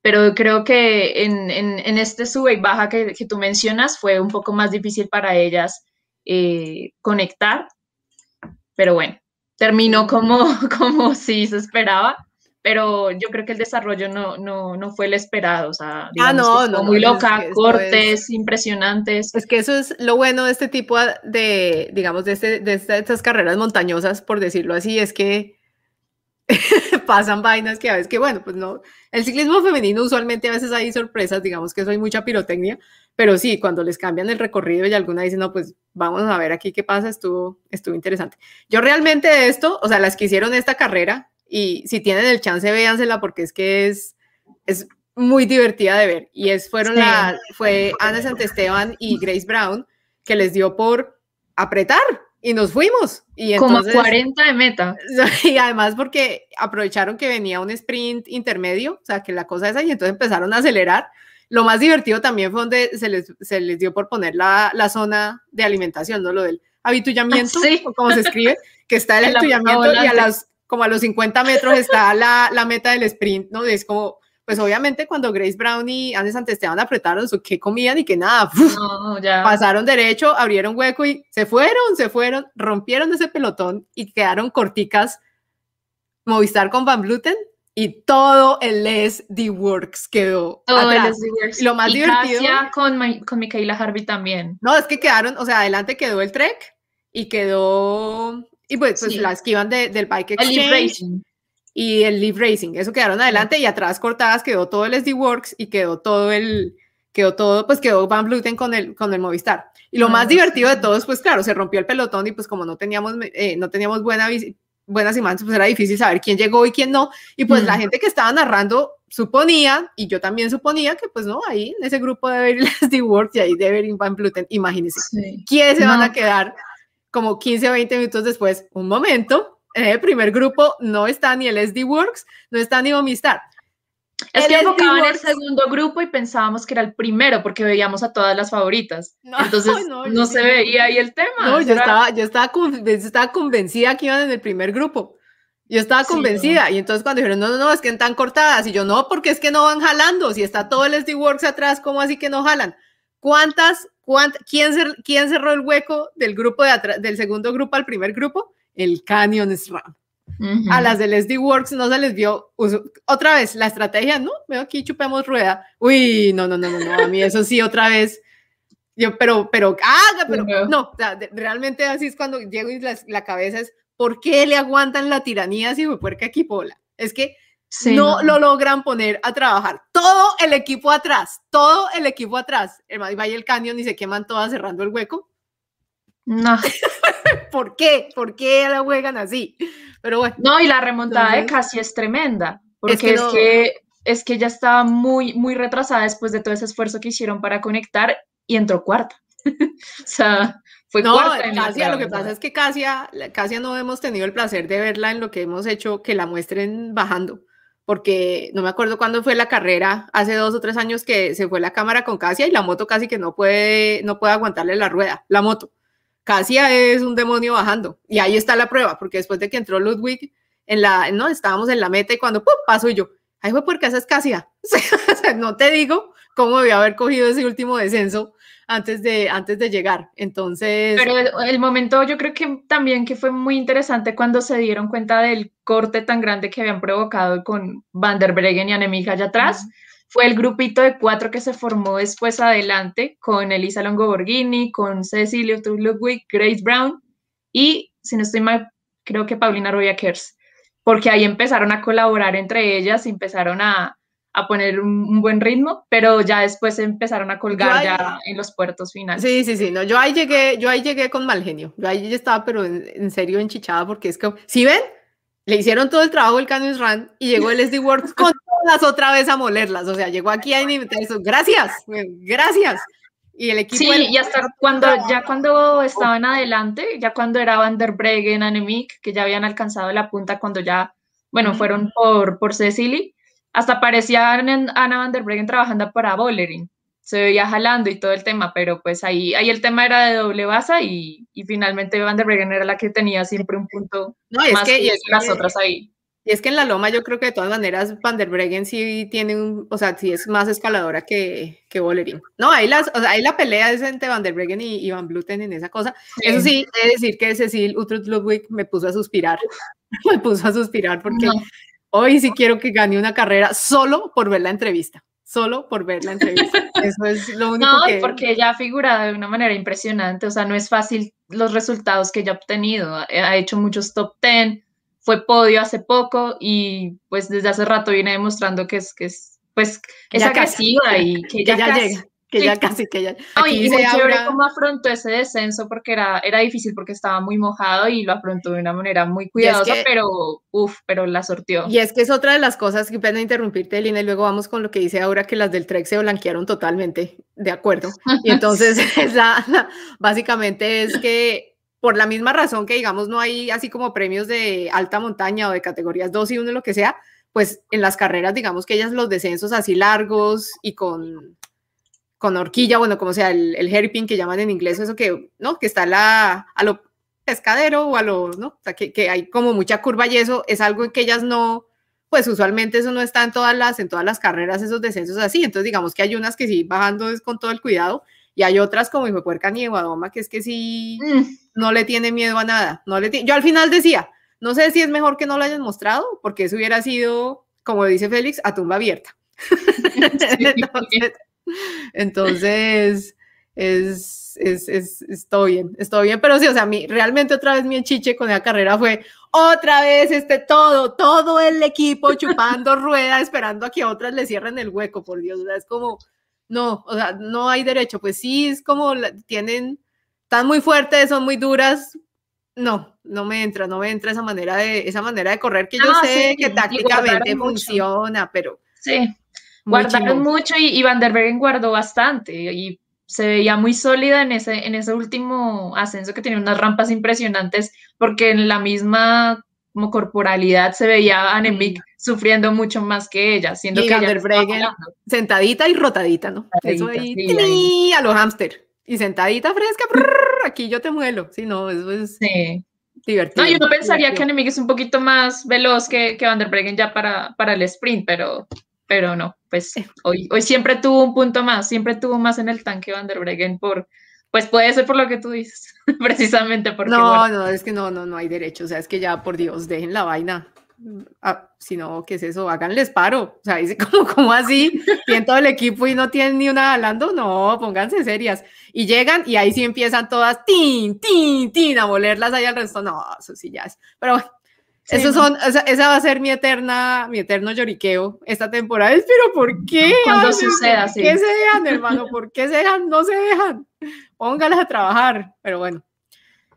Pero creo que en, en, este sube y baja que, que, tú mencionas fue un poco más difícil para ellas eh, conectar. Pero bueno, terminó como, como si se esperaba pero yo creo que el desarrollo no, no, no fue el esperado, o sea, ah, no, no, muy loca, cortes impresionantes. Es que eso es lo bueno de este tipo de, digamos, de, este, de, estas carreras montañosas, por decirlo así, es que pasan vainas que a veces que, bueno, pues no, el ciclismo femenino usualmente a veces hay sorpresas, digamos que eso hay mucha pirotecnia, pero sí, cuando les cambian el recorrido y alguna dice, no, pues vamos a ver aquí qué pasa, estuvo, estuvo interesante. Yo realmente de esto, o sea, las que hicieron esta carrera, y si tienen el chance, véansela porque es que es, es muy divertida de ver. Y es, fueron la, fue Ana Santesteban y Grace Brown que les dio por apretar y nos fuimos. Y Como 40 de meta. Y además porque aprovecharon que venía un sprint intermedio, o sea, que la cosa es ahí, entonces empezaron a acelerar. Lo más divertido también fue donde se les, se les dio por poner la, la zona de alimentación, ¿no? Lo del habituallamiento, sí. como se escribe, que está el habituallamiento y a las como a los 50 metros está la, la meta del sprint, ¿no? Es como, pues obviamente cuando Grace Brown y Andes Esteban apretaron su qué comían y que nada, pasaron derecho, abrieron hueco y se fueron, se fueron, rompieron ese pelotón y quedaron corticas Movistar con Van Bluten y todo el SD Works quedó todo el SD Works. Lo más y divertido con, con Micaela Harvey también. No, es que quedaron, o sea, adelante quedó el Trek y quedó y pues, pues las que iban del Bike Exchange y el Leaf Racing, eso quedaron adelante y atrás cortadas quedó todo el SD Works y quedó todo el, quedó todo, pues quedó Van Bluten con el, con el Movistar. Y lo ah, más divertido de todo es, pues claro, se rompió el pelotón y pues como no teníamos, eh, no teníamos buena buenas imágenes, pues era difícil saber quién llegó y quién no. Y pues la gente que estaba narrando suponía, y yo también suponía que pues no, ahí en ese grupo debe ir el SD Works y ahí debe ir Van Bluten, imagínense, ¿quiénes se van a quedar? Como 15 o 20 minutos después, un momento, en el primer grupo no está ni el SD Works, no está ni Omistar. Es que enfocaba en el segundo grupo y pensábamos que era el primero porque veíamos a todas las favoritas. Entonces no, se veía ahí el tema. No, yo, estaba, yo, estaba, estaba convencida que iban en el primer grupo. Yo estaba convencida y entonces cuando dijeron, no, no, no, es que están cortadas y yo no, porque es que no van jalando, si está todo el SD Works atrás, ¿cómo así que no jalan? ¿Cuántas quién, cerró el hueco del grupo de del segundo grupo al primer grupo? El Canyon SRAM. A las del SD Works no se les vio otra vez la estrategia, ¿no? Veo aquí chupemos rueda. Uy, no, no, no, no, no, a mí eso sí otra vez. Yo, pero, pero, ah, pero, no, realmente así es cuando llego y la, cabeza es, ¿por qué le aguantan la tiranía si fue puerca equipola? Es que no, lo logran poner a trabajar. Todo el equipo atrás, todo el equipo atrás. El Valle el Canyon y se queman todas cerrando el hueco. No. ¿Por qué? ¿Por qué la juegan así? Pero bueno. No, y la remontada de casi es tremenda, porque es que, es, que es que ya estaba muy, muy retrasada después de todo ese esfuerzo que hicieron para conectar y entró cuarta. o sea, fue no, cuarta. Casia, lo que pasa es que Casia, Casia no hemos tenido el placer de verla en lo que hemos hecho, que la muestren bajando porque no me acuerdo cuándo fue la carrera, hace dos o tres años que se fue la cámara con Casia y la moto casi que no puede, no puede aguantarle la rueda, la moto. Casia es un demonio bajando y ahí está la prueba, porque después de que entró Ludwig, en la, no, estábamos en la meta y cuando ¡pum! paso yo, ahí fue porque esa es Casia. no te digo cómo debía haber cogido ese último descenso antes de, antes de llegar. Entonces... Pero el, momento yo creo que también que fue muy interesante cuando se dieron cuenta del corte tan grande que habían provocado con Van der Breggen y Anemiga allá atrás. Fue el grupito de cuatro que se formó después adelante con Elisa Longoborghini, con Cecilia Ludwig, Grace Brown y, si no estoy mal, creo que Paulina Roya Kers, porque ahí empezaron a colaborar entre ellas, empezaron a, a poner un, buen ritmo, pero ya después empezaron a colgar ya en los puertos finales. Sí, sí, sí, no, yo ahí llegué, yo ahí llegué con mal genio, yo ahí ya estaba, pero en, serio enchichada, porque es que, si ven, le hicieron todo el trabajo el Canyon Run y llegó el SD Works con todas otra vez a molerlas, o sea, llegó aquí a eso, gracias, gracias. Y el equipo... Sí, y hasta cuando, ya cuando estaban adelante, ya cuando era Van der Breggen, Annemiek, que ya habían alcanzado la punta cuando ya, bueno, fueron por, por Cecily, hasta parecía Ana van der Breggen trabajando para Bollering. Se veía jalando y todo el tema, pero pues ahí, ahí el tema era de doble base y, y finalmente Van der Breggen era la que tenía siempre un punto no, es más que, y las otras ahí. Y es que en la loma yo creo que de todas maneras Van der Breggen sí tiene un, o sea, sí es más escaladora que, que Bolerín. No, ahí, las, o sea, ahí la pelea es entre Van der Breggen y, Van Bluten en esa cosa. Eso sí, he de decir que Cecil Utrut Ludwig me puso a suspirar, me puso a suspirar porque hoy sí quiero que gane una carrera solo por ver la entrevista solo por ver la entrevista. Eso es lo único no, porque ella ha figurado de una manera impresionante, o sea, no es fácil los resultados que ella ha obtenido, ha hecho muchos top 10, fue podio hace poco y pues desde hace rato viene demostrando que es, que es pues es agresiva y que, ya, llega que ya casi que ya. y muy chévere cómo afrontó ese descenso porque era, era difícil porque estaba muy mojado y lo afrontó de una manera muy cuidadosa, pero uff, pero la sortió. Y es que es otra de las cosas que pena interrumpirte, Lina, y luego vamos con lo que dice ahora que las del Trek se blanquearon totalmente, de acuerdo. Y entonces, básicamente es que por la misma razón que, digamos, no hay así como premios de alta montaña o de categorías 2 y 1, lo que sea, pues en las carreras, digamos que ellas los descensos así largos y con, con horquilla, bueno, como sea, el, el hairpin que llaman en inglés, eso que, ¿no? Que está la, a lo pescadero o a lo, ¿no? O sea, que, que, hay como mucha curva y eso es algo que ellas no, pues usualmente eso no está en todas las, en todas las carreras, esos descensos así, entonces digamos que hay unas que sí bajando es con todo el cuidado y hay otras como Hijo Puerca ni Guadoma que es que sí mm. no le tiene miedo a nada. No le Yo al final decía, no sé si es mejor que no lo hayan mostrado, porque eso hubiera sido, como dice Félix, a tumba abierta. entonces, es, es, es, estoy bien, estoy bien, pero sí, o sea, mi, realmente otra vez mi enchiche con esa carrera fue otra vez este todo, todo el equipo chupando rueda, esperando a que otras le cierren el hueco, por Dios, es como, no, o sea, no hay derecho, pues sí, es como, tienen, están muy fuertes, son muy duras, no, no me entra, no me entra esa manera de, esa manera de correr que yo ah, sé que tácticamente funciona, pero... Sí, guardaron mucho y, y, Van der Bergen guardó bastante y se veía muy sólida en ese, en ese último ascenso que tenía unas rampas impresionantes porque en la misma como corporalidad se veía a Annemiek sufriendo mucho más que ella, siendo que ella sentadita y rotadita, ¿no? eso ahí, a los hámster. Y sentadita fresca, aquí yo te muelo. Sí, no, eso es divertido. No, yo no pensaría que Annemiek es un poquito más veloz que, que Van der Breggen ya para, para el sprint, pero, pero no, pues hoy, hoy siempre tuvo un punto más, siempre tuvo más en el tanque Van der Breggen por, pues puede ser por lo que tú dices, precisamente porque... No, no, es que no, no, no hay derecho, o sea, es que ya, por Dios, dejen la vaina. Ah, si no, ¿qué es eso? Háganles paro. O sea, dice como, como así, tienen todo el equipo y no tienen ni una hablando, no, pónganse serias. Y llegan y ahí sí empiezan todas, tin, tin, tin, a molerlas ahí al resto. No, eso sí ya es. Pero bueno, eso son, esa, va a ser mi eterna, mi eterno lloriqueo esta temporada. pero ¿por qué? Cuando suceda, ¿Por qué se dejan, hermano? ¿Por qué se dejan? No se dejan. Póngalas a trabajar. Pero bueno.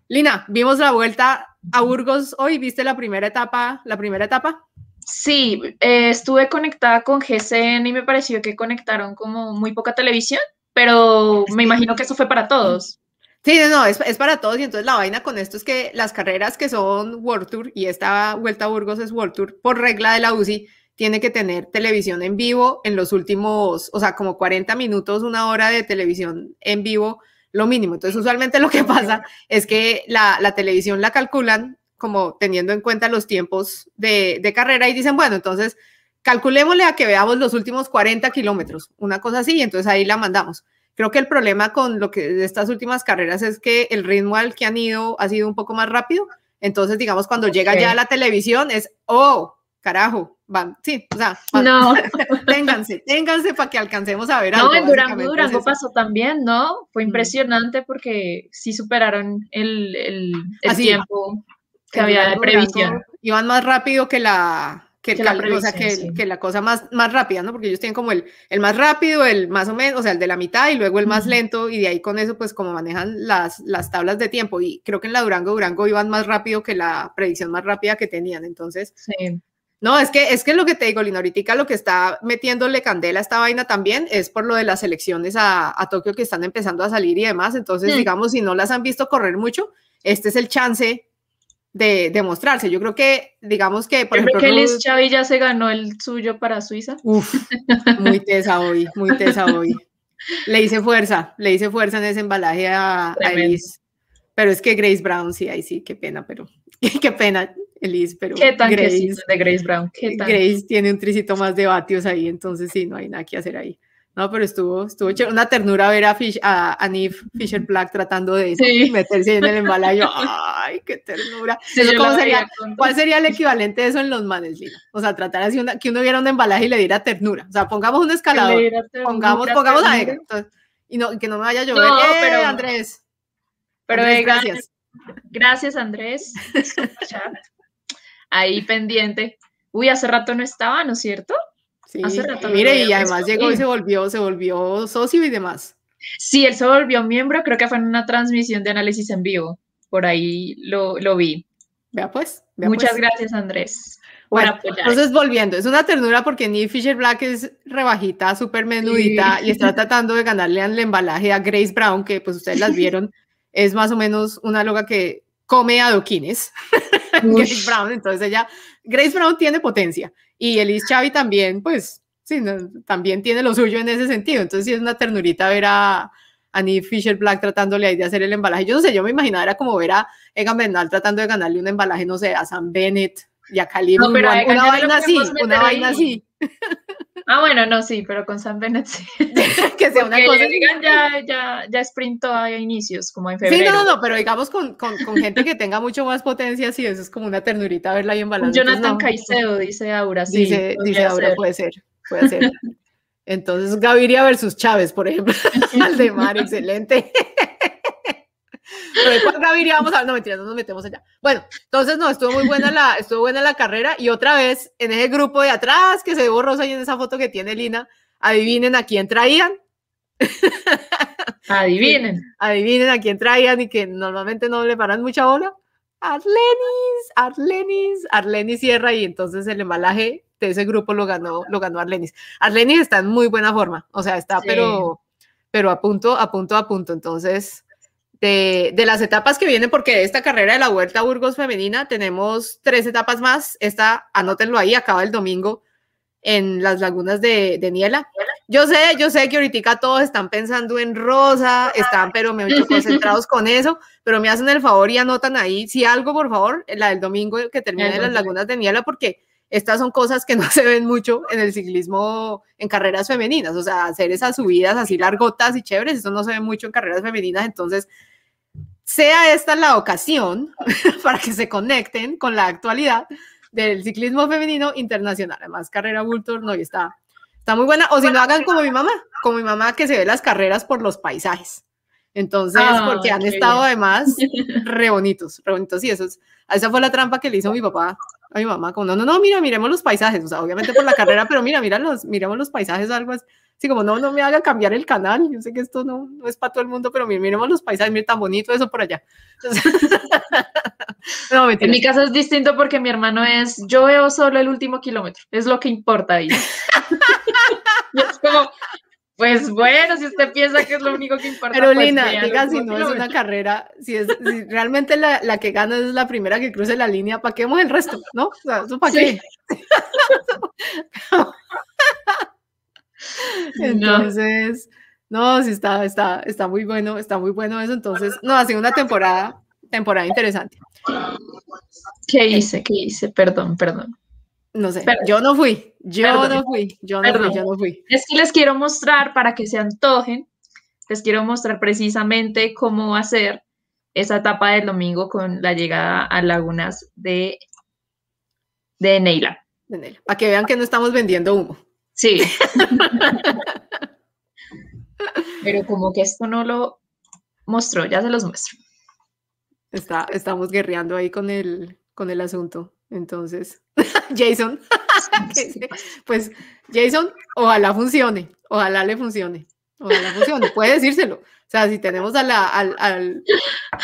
Lina, vimos la vuelta a Burgos hoy. ¿Viste la primera etapa? ¿La primera etapa? Sí, eh, estuve conectada con GCN y me pareció que conectaron como muy poca televisión, pero me imagino que eso fue para todos. Sí, no, es, es, para todos y entonces la vaina con esto es que las carreras que son World Tour y esta Vuelta a Burgos es World Tour, por regla de la UCI, tiene que tener televisión en vivo en los últimos, o sea, como 40 minutos, una hora de televisión en vivo, lo mínimo. Entonces, usualmente lo que pasa es que la, la televisión la calculan como teniendo en cuenta los tiempos de, de carrera y dicen, bueno, entonces calculémosle a que veamos los últimos 40 kilómetros, una cosa así, y entonces ahí la mandamos. Creo que el problema con lo que de estas últimas carreras es que el ritmo al que han ido ha sido un poco más rápido. Entonces, digamos, cuando llega ya a la televisión es, oh, carajo, van, sí, o sea, no. ténganse, ténganse para que alcancemos a ver algo. No, en Durango, Durango pasó también, ¿no? Fue mm. impresionante porque sí superaron el, el, el tiempo que había de previsión. Iban más rápido que la, que, la que, la cosa más, más rápida, ¿no? Porque ellos tienen como el, el más rápido, el más o menos, o sea, el de la mitad y luego el más lento y de ahí con eso pues como manejan las, las tablas de tiempo y creo que en la Durango, Durango iban más rápido que la predicción más rápida que tenían, entonces... Sí. No, es que es que lo que te digo, Lina, ahorita lo que está metiéndole candela a esta vaina también es por lo de las elecciones a, a Tokio que están empezando a salir y demás. Entonces, digamos, si no las han visto correr mucho, este es el chance de demostrarse. Yo creo que, digamos que, por ejemplo... que Liz Xavi ya se ganó el suyo para Suiza. Uf, muy tesa hoy, muy tesa hoy. Le hice fuerza, le hice fuerza en ese embalaje a, a Pero es que Grace Brown, sí, ahí sí, qué pena, pero qué pena. Elise, pero ¿Qué tan Grace, de Grace Brown? ¿Qué Grace tiene un tricito más de vatios ahí, entonces sí, no hay nada que hacer ahí. No, pero estuvo, estuvo una ternura ver a, Fish, a, a Fisher Black tratando de meterse en el embalaje. ¡Ay, qué ternura! ¿Cuál sería el equivalente de eso en los manes, Lina? O sea, tratar así una, que uno viera un embalaje y le diera ternura. O sea, pongamos un escalador, pongamos, pongamos a y no, que no me vaya a llover. No, ¡Eh, pero, Andrés! Pero gracias. Gracias, Andrés. Ahí pendiente. Uy, hace rato no estaba, ¿no es cierto? Sí, mire, y además llegó y se volvió, se volvió socio y demás. Sí, él se volvió miembro, creo que fue en una transmisión de análisis en vivo. Por ahí lo, lo vi. Vea pues. Muchas pues. gracias, Andrés. Bueno, entonces volviendo, es una ternura porque Nick Fisher Black es rebajita, súper menudita y está tratando de ganarle al embalaje a Grace Brown, que pues ustedes las vieron, es más o menos una loca que come adoquines. Grace Brown, entonces ella, Grace Brown tiene potencia y Elise Chavi también, pues, sí, también tiene lo suyo en ese sentido. Entonces sí es una ternurita ver a Annie Fisher Black tratándole ahí de hacer el embalaje. Yo no sé, yo me imaginaba era como ver a Egan Bernal tratando de ganarle un embalaje, no sé, a Sam Bennett y a Cali no, una, vaina así, una vaina así. Ah, bueno, no, sí, pero con Sam Bennett sí. que sea una cosa. Digan, ya, ya, ya sprintó a inicios, como en febrero. Sí, no, no, no, pero digamos con, con, con gente que tenga mucho más potencia, sí, eso es como una ternurita verla ahí en balance. Jonathan Caicedo, dice Aura, sí. Dice, dice Aura, puede ser, puede ser. Entonces, Gaviria versus Chávez, por ejemplo, al de Mar, excelente. Pero cuál Gaviria vamos a no mentira, no nos metemos allá. Bueno, entonces no, estuvo muy buena la, estuvo buena la carrera y otra vez en ese grupo de atrás que se ve borroso ahí en esa foto que tiene Lina, adivinen a quién traían. Adivinen. Adivinen a quién traían y que normalmente no le paran mucha bola. Arlenis, Arlenis, Arlenis cierra y entonces el embalaje de ese grupo lo ganó, lo ganó Arlenis. Arlenis está en muy buena forma, o sea, está pero, pero a punto, a punto, a punto. Entonces, de, de, las etapas que vienen, porque esta carrera de la Vuelta a Burgos Femenina tenemos tres etapas más. Esta, anótenlo ahí, acaba el domingo en las lagunas de, de Niela. Yo sé, yo sé que ahorita todos están pensando en Rosa, están pero me mucho concentrados con eso, pero me hacen el favor y anotan ahí, si algo, por favor, la del domingo que termine en las lagunas de Niela, porque estas son cosas que no se ven mucho en el ciclismo en carreras femeninas, o sea, hacer esas subidas así largotas y chéveres, eso no se ve mucho en carreras femeninas, entonces sea esta la ocasión para que se conecten con la actualidad del ciclismo femenino internacional. Además, carrera Vulture no y está, está muy buena. O si no, hagan como mi mamá, como mi mamá que se ve las carreras por los paisajes. Entonces, porque han estado además re bonitos, re bonitos. Y eso es, esa fue la trampa que le hizo mi papá a mi mamá. Como, no, no, no, mira, miremos los paisajes. O sea, obviamente por la carrera, pero mira, mira los, miremos los paisajes, algo así. Sí, como no, no me haga cambiar el canal. Yo sé que esto no, es para todo el mundo, pero miremos los paisajes, mira tan bonito eso por allá. en mi caso es distinto porque mi hermano es, yo veo solo el último kilómetro, es lo que importa ahí. pues bueno, si usted piensa que es lo único que importa. Pero pues Lina, diga si no es una carrera, si, es, realmente la, la, que gana es la primera que cruce la línea, ¿para qué vemos el resto? ¿No? O sea, ¿eso para qué? Entonces, no, sí está, está, está muy bueno, está muy bueno eso. Entonces, no, ha sido una temporada, temporada interesante. ¿Qué hice? ¿Qué hice? Perdón, perdón. No sé, yo no fui, yo no fui, yo no fui, yo no fui. Es que les quiero mostrar para que se antojen, les quiero mostrar precisamente cómo hacer esa etapa del domingo con la llegada a lagunas de, de Neila. Para que vean que no estamos vendiendo humo. Sí. Pero como que esto no lo mostró, ya se los muestro. Está, estamos guerreando ahí con el, con el asunto. Entonces, Jason, pues Jason, ojalá funcione, ojalá le funcione, ojalá funcione, puede decírselo. O sea, si tenemos a la, al, al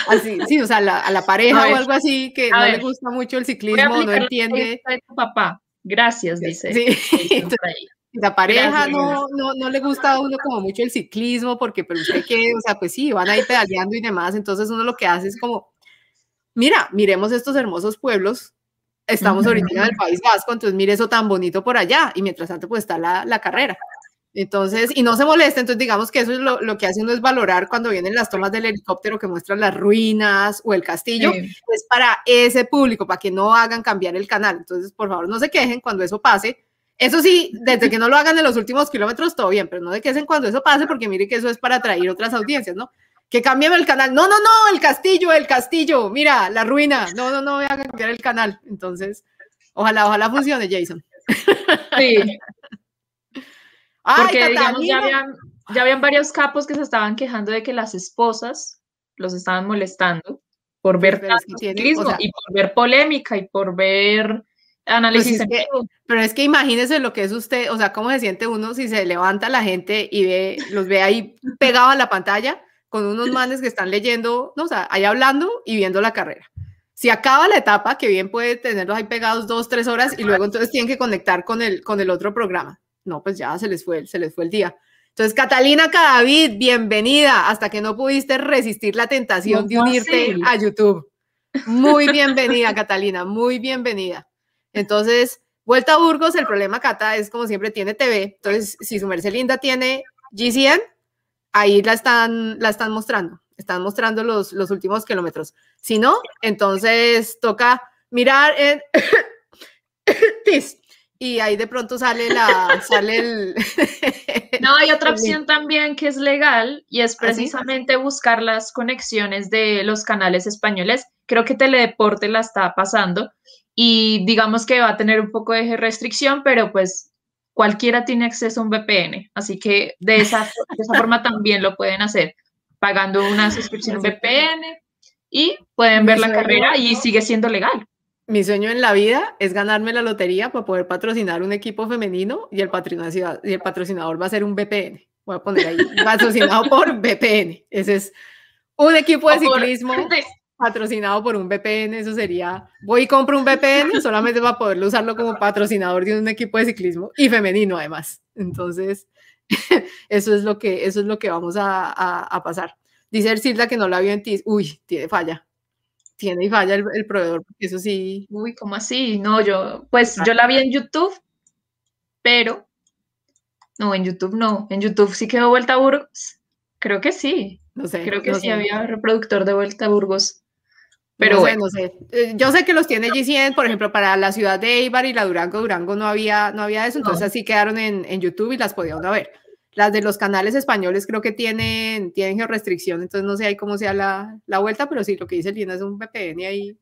así, sí, o sea, a la, pareja o algo así que no le gusta mucho el ciclismo, no entiende. Papá, gracias, dice. Sí, la pareja no, no, no, le gusta a uno como mucho el ciclismo, porque pero usted que, o sea, pues sí, van a ir pedaleando y demás, entonces uno lo que hace es como, mira, miremos estos hermosos pueblos, estamos ahorita en el País Vasco, entonces mire eso tan bonito por allá, y mientras tanto pues está la, la carrera. Entonces, y no se molesta, entonces digamos que eso es lo, lo, que hace uno es valorar cuando vienen las tomas del helicóptero que muestran las ruinas o el castillo, es pues para ese público, para que no hagan cambiar el canal. Entonces, por favor, no se quejen cuando eso pase. Eso sí, desde que no lo hagan en los últimos kilómetros, todo bien, pero no se quejen cuando eso pase, porque mire que eso es para atraer otras audiencias, ¿no? Que cambien el canal. No, no, no, el castillo, el castillo, mira, la ruina. No, no, no, voy a cambiar el canal. Entonces, ojalá, ojalá funcione, Jason. Sí. Porque digamos, ya habían, ya habían varios capos que se estaban quejando de que las esposas los estaban molestando por ver ciclismo y por ver polémica y por ver análisis pues pero es que imagínese lo que es usted, o sea, cómo se siente uno si se levanta la gente y ve, los ve ahí pegados a la pantalla con unos manes que están leyendo, no, o sea, ahí hablando y viendo la carrera. Si acaba la etapa, que bien puede tenerlos ahí pegados dos, tres horas y luego entonces tienen que conectar con el, con el otro programa no, pues ya se les fue, se les fue el día. Entonces, Catalina Cadavid, bienvenida, hasta que no pudiste resistir la tentación de unirte a YouTube. Muy bienvenida, Catalina, muy bienvenida. Entonces, Vuelta a Burgos, el problema, Cata, es como siempre tiene TV. Entonces, si su Mercelinda Linda tiene GCN, ahí la están, la están mostrando. Están mostrando los, los últimos kilómetros. Si no, entonces toca mirar en y ahí de pronto sale la sale el No, hay otra opción también que es legal y es ¿Ah, precisamente buscar las conexiones de los canales españoles. Creo que Teledeporte la está pasando y digamos que va a tener un poco de restricción, pero pues cualquiera tiene acceso a un VPN, así que de esa, de esa forma también lo pueden hacer, pagando una suscripción VPN y pueden ver la carrera y sigue siendo legal. Mi sueño en la vida es ganarme la lotería para poder patrocinar un equipo femenino y el, patrocinador, y el patrocinador va a ser un VPN. Voy a poner ahí, patrocinado por VPN. Ese es un equipo de ciclismo patrocinado por un VPN. Eso sería, voy y compro un VPN solamente para poder usarlo como patrocinador de un equipo de ciclismo y femenino además. Entonces, eso es lo que, eso es lo que vamos a, a, pasar. Dice Silda que no la vio en ti. Uy, tiene falla tiene y falla el, proveedor, porque eso sí. Uy, ¿cómo así? No, yo, pues yo la vi en YouTube, pero no, en YouTube no. En YouTube sí quedó Vuelta a Burgos. Creo que sí. No sé. Creo que sí había reproductor de Vuelta a Burgos. Pero bueno. sé, eh, Yo sé que los tiene GCN, por ejemplo, para la ciudad de Eibar y la Durango, Durango no había, no había eso, entonces así quedaron en, en, YouTube y las podía uno ver. Las de los canales españoles creo que tienen, tienen georrestricción, entonces no sé ahí cómo sea la, la vuelta, pero sí, lo que dice Lina es un VPN ahí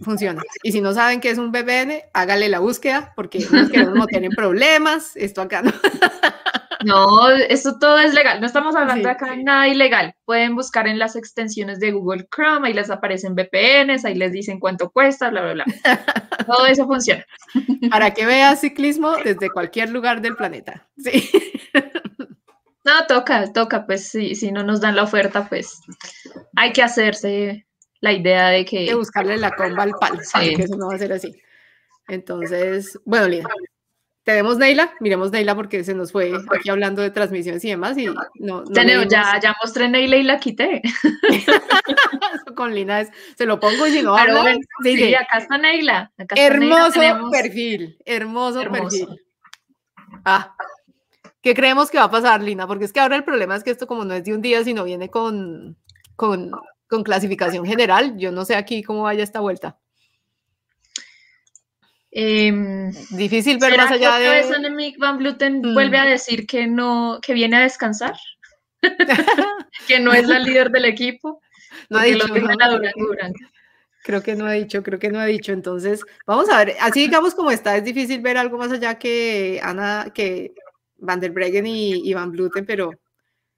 funciona. Y si no saben qué es un VPN, hágale la búsqueda, porque no tienen problemas, esto acá no. No, esto todo es legal. No estamos hablando acá de nada ilegal. Pueden buscar en las extensiones de Google Chrome, ahí les aparecen VPNs, ahí les dicen cuánto cuesta, bla, bla, bla. Todo eso funciona. Para que veas ciclismo desde cualquier lugar del planeta. Sí. No, toca, toca, pues si, si no nos dan la oferta, pues hay que hacerse la idea de que... De buscarle la comba al palo, sí. que eso no va a ser así. Entonces, bueno, Lina, tenemos Neila, miremos Neila porque se nos fue aquí hablando de transmisiones y demás y no, Tenemos, ya, ya mostré Neila y la quité. con Lina es, se lo pongo y si no sí, acá está Neila. hermoso perfil, hermoso, perfil. Ah, ¿qué creemos que va a pasar, Lina? Porque es que ahora el problema es que esto como no es de un día, sino viene con, con, con clasificación general, yo no sé aquí cómo vaya esta vuelta. Em, Difícil ver más allá de. Vez Annemiek van Bluten mm. vuelve a decir que no, que viene a descansar, que no es la líder del equipo. No ha dicho. Creo que no ha dicho, creo que no ha dicho. Entonces, vamos a ver. Así digamos como está, es difícil ver algo más allá que Ana, que Van der Breggen y, Van Bluten, pero.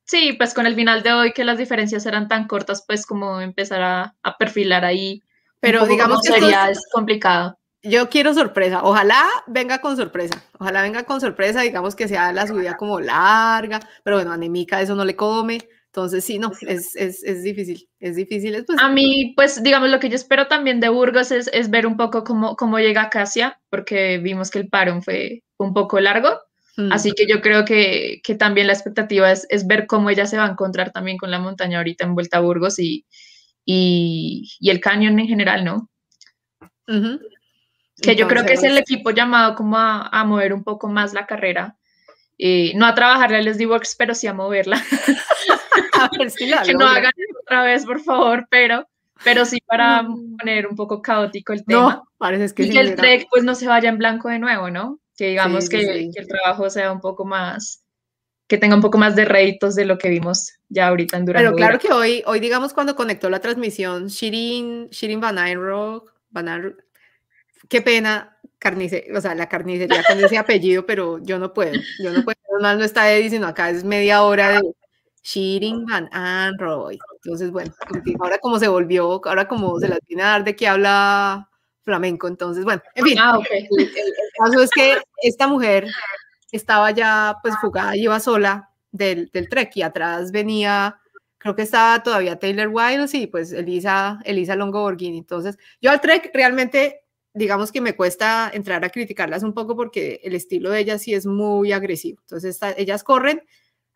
Sí, pues con el final de hoy que las diferencias eran tan cortas, pues como empezar a, a perfilar ahí. Pero digamos que sería es complicado yo quiero sorpresa. Ojalá venga con sorpresa. Ojalá venga con sorpresa, digamos que sea la subida como larga, pero bueno, anemica eso no le come. Entonces, sí, no, es, es, es difícil, es difícil. a mí, pues, digamos, lo que yo espero también de Burgos es, es ver un poco cómo, cómo llega Casia, porque vimos que el parón fue un poco largo. Mm. Así que yo creo que, que también la expectativa es, es, ver cómo ella se va a encontrar también con la montaña ahorita en Vuelta a Burgos y, y, y el cañón en general, ¿no? Que yo creo que es el equipo llamado como a, mover un poco más la carrera eh, no a trabajarle a Leslie Works, pero sí a moverla. a ver si la que no hagan otra vez, por favor, pero, pero sí para poner un poco caótico el tema. No, parece que y que el trek pues no se vaya en blanco de nuevo, ¿no? Que digamos que, que, el trabajo sea un poco más, que tenga un poco más de réditos de lo que vimos ya ahorita en Durango. Pero claro que hoy, hoy digamos cuando conectó la transmisión, Shirin, Shirin Van Eyrock, Van qué pena, carnicería, o sea, la carnicería con ese apellido, pero yo no puedo, yo no puedo, no, no está Eddie, sino acá es media hora de Shirin Van Anroy. Entonces, bueno, ahora como se volvió, ahora como se las viene a dar de que habla flamenco, entonces, bueno, en fin, ah, okay. el, caso es que esta mujer estaba ya pues fugada, iba sola del, del trek y atrás venía creo que estaba todavía Taylor Wiles y pues Elisa, Elisa Longo Borghini. Entonces, yo al Trek realmente digamos que me cuesta entrar a criticarlas un poco porque el estilo de ellas sí es muy agresivo. Entonces, ellas corren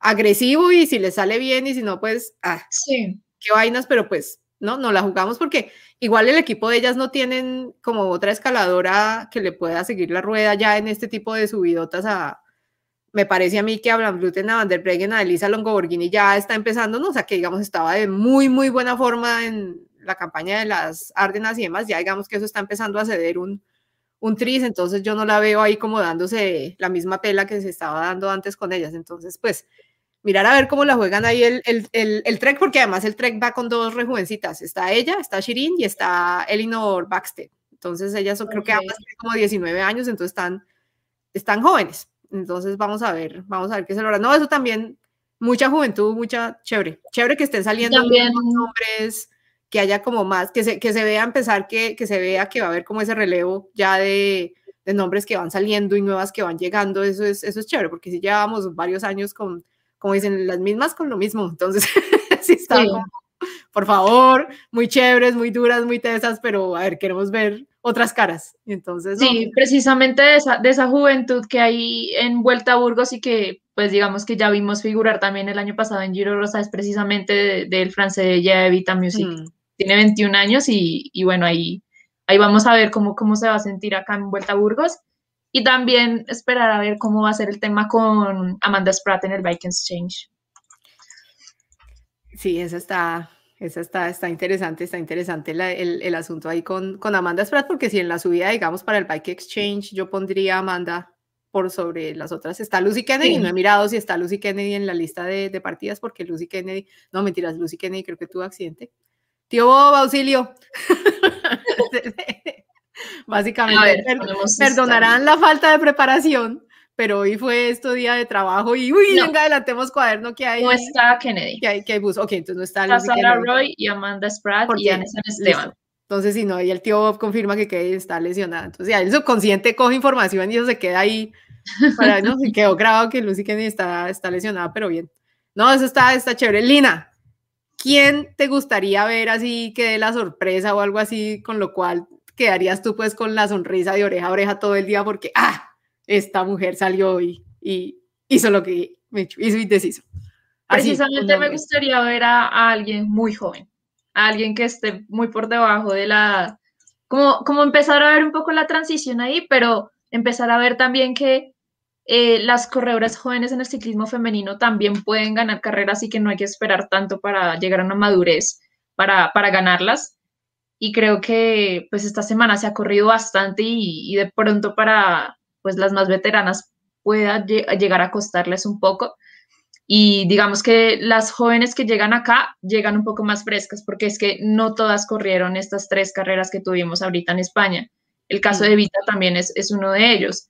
agresivo y si les sale bien y si no, pues, ah, sí. qué vainas, pero pues, no, no la jugamos porque igual el equipo de ellas no tienen como otra escaladora que le pueda seguir la rueda ya en este tipo de subidotas a, me parece a mí que hablan Bluten, a Van der Breggen, a Elisa Longoborghini ya está empezando, ¿no? O sea, que digamos estaba de muy, muy buena forma en, la campaña de las Árdenas y demás, ya digamos que eso está empezando a ceder un, un tris, entonces yo no la veo ahí como dándose la misma pela que se estaba dando antes con ellas. Entonces, pues, mirar a ver cómo la juegan ahí el, el, el, Trek, porque además el Trek va con dos rejuvencitas. Está ella, está Shirin y está Elinor Baxter. Entonces, ellas son, creo que ambas tienen como 19 años, entonces están, están jóvenes. Entonces, vamos a ver, vamos a ver qué se logra. No, eso también, mucha juventud, mucha chévere. Chévere que estén saliendo también, nombres que haya como más, que se, que se vea empezar, que, que se vea que va a haber como ese relevo ya de, de, nombres que van saliendo y nuevas que van llegando, eso es, eso es chévere, porque si llevamos varios años con, como dicen, las mismas con lo mismo, entonces sí está por favor, muy chéveres, muy duras, muy tesas, pero a ver, queremos ver otras caras. Entonces, sí, precisamente de esa, de esa juventud que hay en Vuelta a Burgos y que, pues digamos que ya vimos figurar también el año pasado en Giro Rosa, es precisamente del francés de Vita Music. Mm tiene 21 años y, bueno, ahí, ahí vamos a ver cómo, cómo se va a sentir acá en Vuelta a Burgos. Y también esperar a ver cómo va a ser el tema con Amanda Spratt en el Bike Exchange. Sí, eso está, eso está, está interesante, está interesante el, el, asunto ahí con, con Amanda Spratt, porque si en la subida, digamos, para el Bike Exchange, yo pondría a Amanda por sobre las otras. Está Lucy Kennedy, no he mirado si está Lucy Kennedy en la lista de, de, partidas, porque Lucy Kennedy, no mentiras, Lucy Kennedy creo que tuvo accidente. Tío Bob, auxilio. Básicamente, perdonarán la falta de preparación, pero hoy fue esto día de trabajo y uy, venga, adelantemos cuaderno que hay. No está Kennedy. Que hay, que hay bus. Ok, entonces no está. Está Sarah Roy y Amanda Spratt y Anessa Esteban. Entonces, si no, y el tío Bob confirma que Kennedy está lesionada. Entonces, ya el subconsciente coge información y eso se queda ahí. Para, no, se quedó grabado que Lucy Kennedy está, está lesionada, pero bien. No, eso está, está chévere. Lina, ¿quién te gustaría ver así que dé la sorpresa o algo así, con lo cual quedarías tú pues con la sonrisa de oreja a oreja todo el día porque, ah, esta mujer salió hoy y hizo lo que hizo y deshizo. Precisamente me gustaría ver a, alguien muy joven, a alguien que esté muy por debajo de la, como, como empezar a ver un poco la transición ahí, pero empezar a ver también que eh, las corredoras jóvenes en el ciclismo femenino también pueden ganar carreras y que no hay que esperar tanto para llegar a una madurez para, para ganarlas. Y creo que pues esta semana se ha corrido bastante y, de pronto para pues las más veteranas pueda llegar a costarles un poco. Y digamos que las jóvenes que llegan acá llegan un poco más frescas, porque es que no todas corrieron estas tres carreras que tuvimos ahorita en España. El caso de Vita también es, es uno de ellos.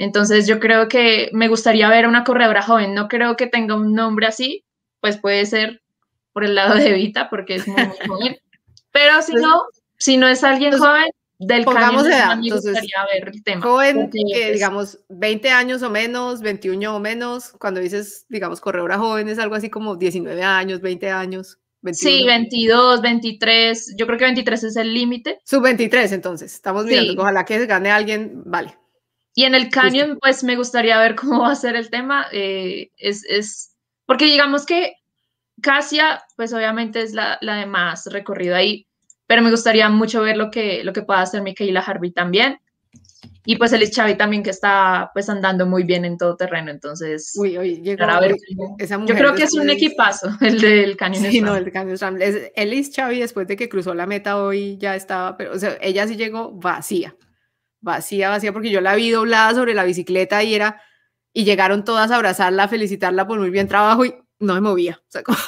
Entonces yo creo que me gustaría ver a una corredora joven. No creo que tenga un nombre así, pues puede ser por el lado de Vita, porque es muy, joven. Pero si no, si no es alguien joven, del pongamos edad, me gustaría ver el tema. Joven, que digamos 20 años o menos, 21 o menos, cuando dices, digamos, corredora joven es algo así como 19 años, 20 años. Sí, 22, 23, yo creo que 23 es el límite. Sub 23, entonces, estamos mirando, ojalá que gane alguien, vale. Y en el Canyon, pues me gustaría ver cómo va a ser el tema. Eh, es, es, porque digamos que Casia, pues obviamente es la, la, de más recorrido ahí, pero me gustaría mucho ver lo que, lo que pueda hacer Michaela Harvey también. Y pues el Xavi también que está pues andando muy bien en todo terreno, entonces... Uy, oye, llegó, esa mujer yo creo que es un equipazo el del Canyon Sí, no, el Canyon Slam. Elis Xavi después de que cruzó la meta hoy ya estaba, pero o sea, ella sí llegó vacía, vacía, vacía, porque yo la vi doblada sobre la bicicleta y era, y llegaron todas a abrazarla, a felicitarla por muy bien trabajo y no me movía. O sea, como,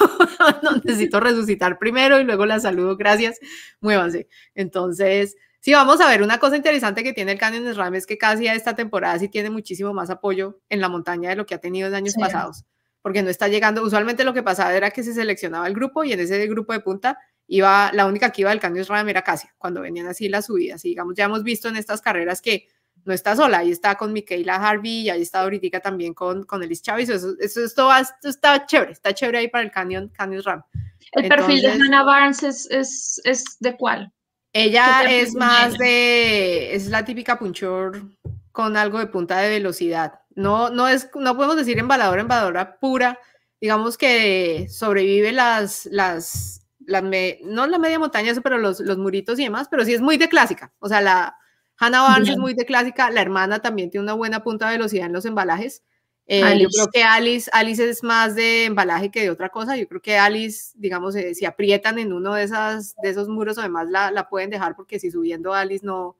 no, necesito resucitar primero y luego la saludo, gracias, muévanse. Entonces Sí, vamos a ver, una cosa interesante que tiene el Canyon SRAM es que casi a esta temporada sí tiene muchísimo más apoyo en la montaña de lo que ha tenido en años pasados, porque no está llegando, usualmente lo que pasaba era que se seleccionaba el grupo y en ese grupo de punta iba, la única que iba del Canyon SRAM era Casia, cuando venían así las subidas, y digamos, ya hemos visto en estas carreras que no está sola, ahí está con Michaela Harvey y ahí está ahorita también con, con Elis Chávez, eso, eso, esto, está chévere, está chévere ahí para el Canyon, Canyon SRAM. ¿El perfil de Hannah Barnes es, es, es de cuál? Ella es más de, es la típica punchor con algo de punta de velocidad. No, no es, no podemos decir embaladora, embaladora pura. Digamos que sobrevive las, las, las no la media montaña, pero los, los muritos y demás, pero sí es muy de clásica. O sea, la Hannah Barnes es muy de clásica. La hermana también tiene una buena punta de velocidad en los embalajes. Eh, yo creo que Alice, Alice es más de embalaje que de otra cosa. Yo creo que Alice, digamos, eh, si aprietan en uno de, esas, de esos muros, además la, la pueden dejar porque si subiendo Alice no,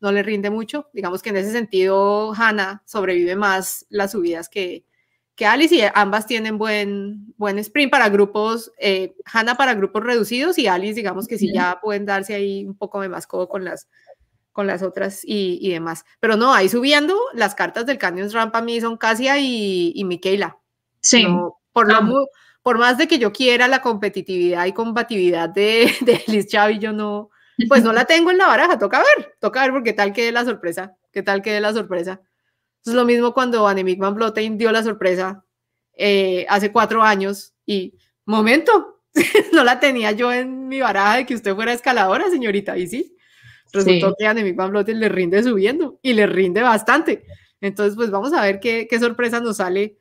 no le rinde mucho. Digamos que en ese sentido, Hannah sobrevive más las subidas que, que Alice y ambas tienen buen, buen sprint para grupos, eh, Hannah para grupos reducidos y Alice, digamos que sí ya pueden darse ahí un poco de más codo con las, con las otras y, demás. Pero no, ahí subiendo, las cartas del Canyon Ramp a mí son Casia y, y Michaela. Sí. por, lo, por más de que yo quiera la competitividad y combatividad de, de Liz Chavi, yo no, pues no la tengo en la baraja, toca ver, toca ver porque tal quede la sorpresa, qué tal quede la sorpresa. Es lo mismo cuando Annemiek van Vleuten dio la sorpresa eh, hace cuatro años y, momento, no la tenía yo en mi baraja de que usted fuera escaladora, señorita, y sí, resultó que a Nemi le rinde subiendo y le rinde bastante. Entonces, pues vamos a ver qué, qué sorpresa nos sale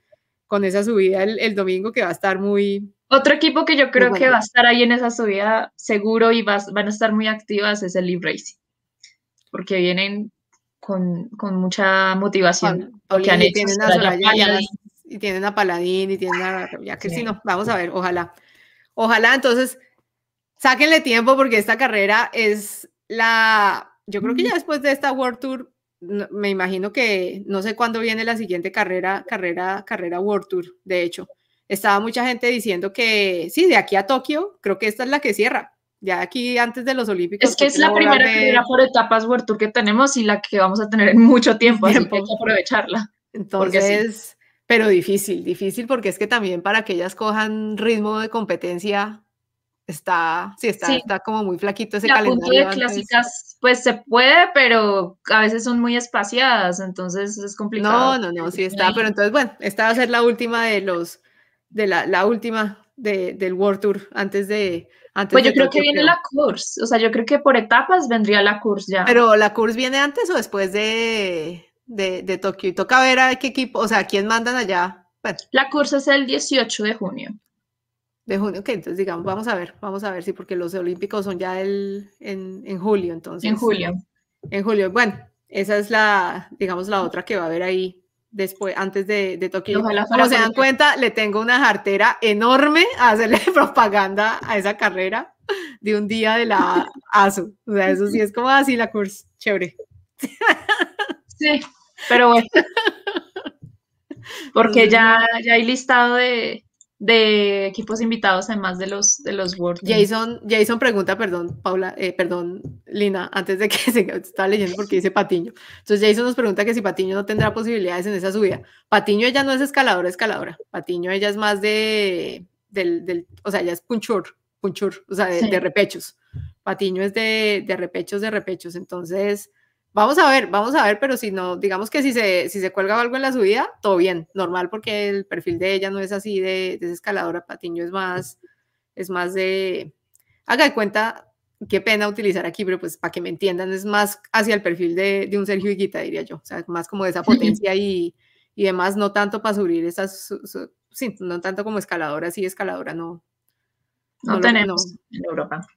con esa subida el, domingo que va a estar muy... Otro equipo que yo creo que va a estar ahí en esa subida seguro y van a estar muy activas es el Live Racing, porque vienen con, con mucha motivación. Porque han y, tienen a y, tienen a Paladín y tienen a... Ya que si no, vamos a ver, ojalá. Ojalá, entonces, sáquenle tiempo porque esta carrera es la, yo creo que ya después de esta World Tour, me imagino que no sé cuándo viene la siguiente carrera, carrera, carrera World Tour, de hecho. Estaba mucha gente diciendo que sí, de aquí a Tokio, creo que esta es la que cierra. Ya aquí antes de los Olímpicos. Es que es la primera carrera por etapas World Tour que tenemos y la que vamos a tener en mucho tiempo, así que hay que aprovecharla. Entonces, pero difícil, difícil porque es que también para que ellas cojan ritmo de competencia, está, sí, está, está como muy flaquito ese calendario. de clásicas, pues se puede, pero a veces son muy espaciadas, entonces es complicado. No, no, no, sí está, pero entonces, bueno, esta va a ser la última de los, de la, la última de, del World Tour, antes de... Antes pues yo creo que viene la course, o sea, yo creo que por etapas vendría la course ya. Pero la course viene antes o después de, de, de Tokio, y toca ver a qué equipo, o sea, quién mandan allá. La course es el 18 de junio de junio, ok, entonces digamos, vamos a ver, vamos a ver, sí, porque los olímpicos son ya el, en, en julio, entonces. En julio. En julio, bueno, esa es la, digamos, la otra que va a haber ahí después, antes de, de Tokio. Como se dan cuenta, le tengo una jartera enorme a hacerle propaganda a esa carrera de un día de la ASO. O sea, eso sí es como así la curso, chévere. Sí, pero bueno. Porque ya, ya hay listado de, de equipos invitados además de los de los World Jason, Jason pregunta, perdón, Paula, eh, perdón, Lina, antes de que se estaba leyendo porque dice Patiño. Entonces Jason nos pregunta que si Patiño no tendrá posibilidades en esa subida. Patiño ella no es escaladora, escaladora. Patiño ella es más de del, del o sea, ella es punchur, punchur, o sea, de, repechos. Patiño es de, de repechos, de repechos. Entonces, Vamos a ver, vamos a ver, pero si no, digamos que si se, si se cuelga algo en la subida, todo bien, normal, porque el perfil de ella no es así de, de escaladora, Patiño es más, es más de, haga de cuenta, qué pena utilizar aquí, pero pues para que me entiendan, es más hacia el perfil de, de un Sergio Higuita, diría yo, o sea, más como de esa potencia y, y demás, no tanto para subir esas, sí, no tanto como escaladora, sí, escaladora no. No, tenemos en Europa.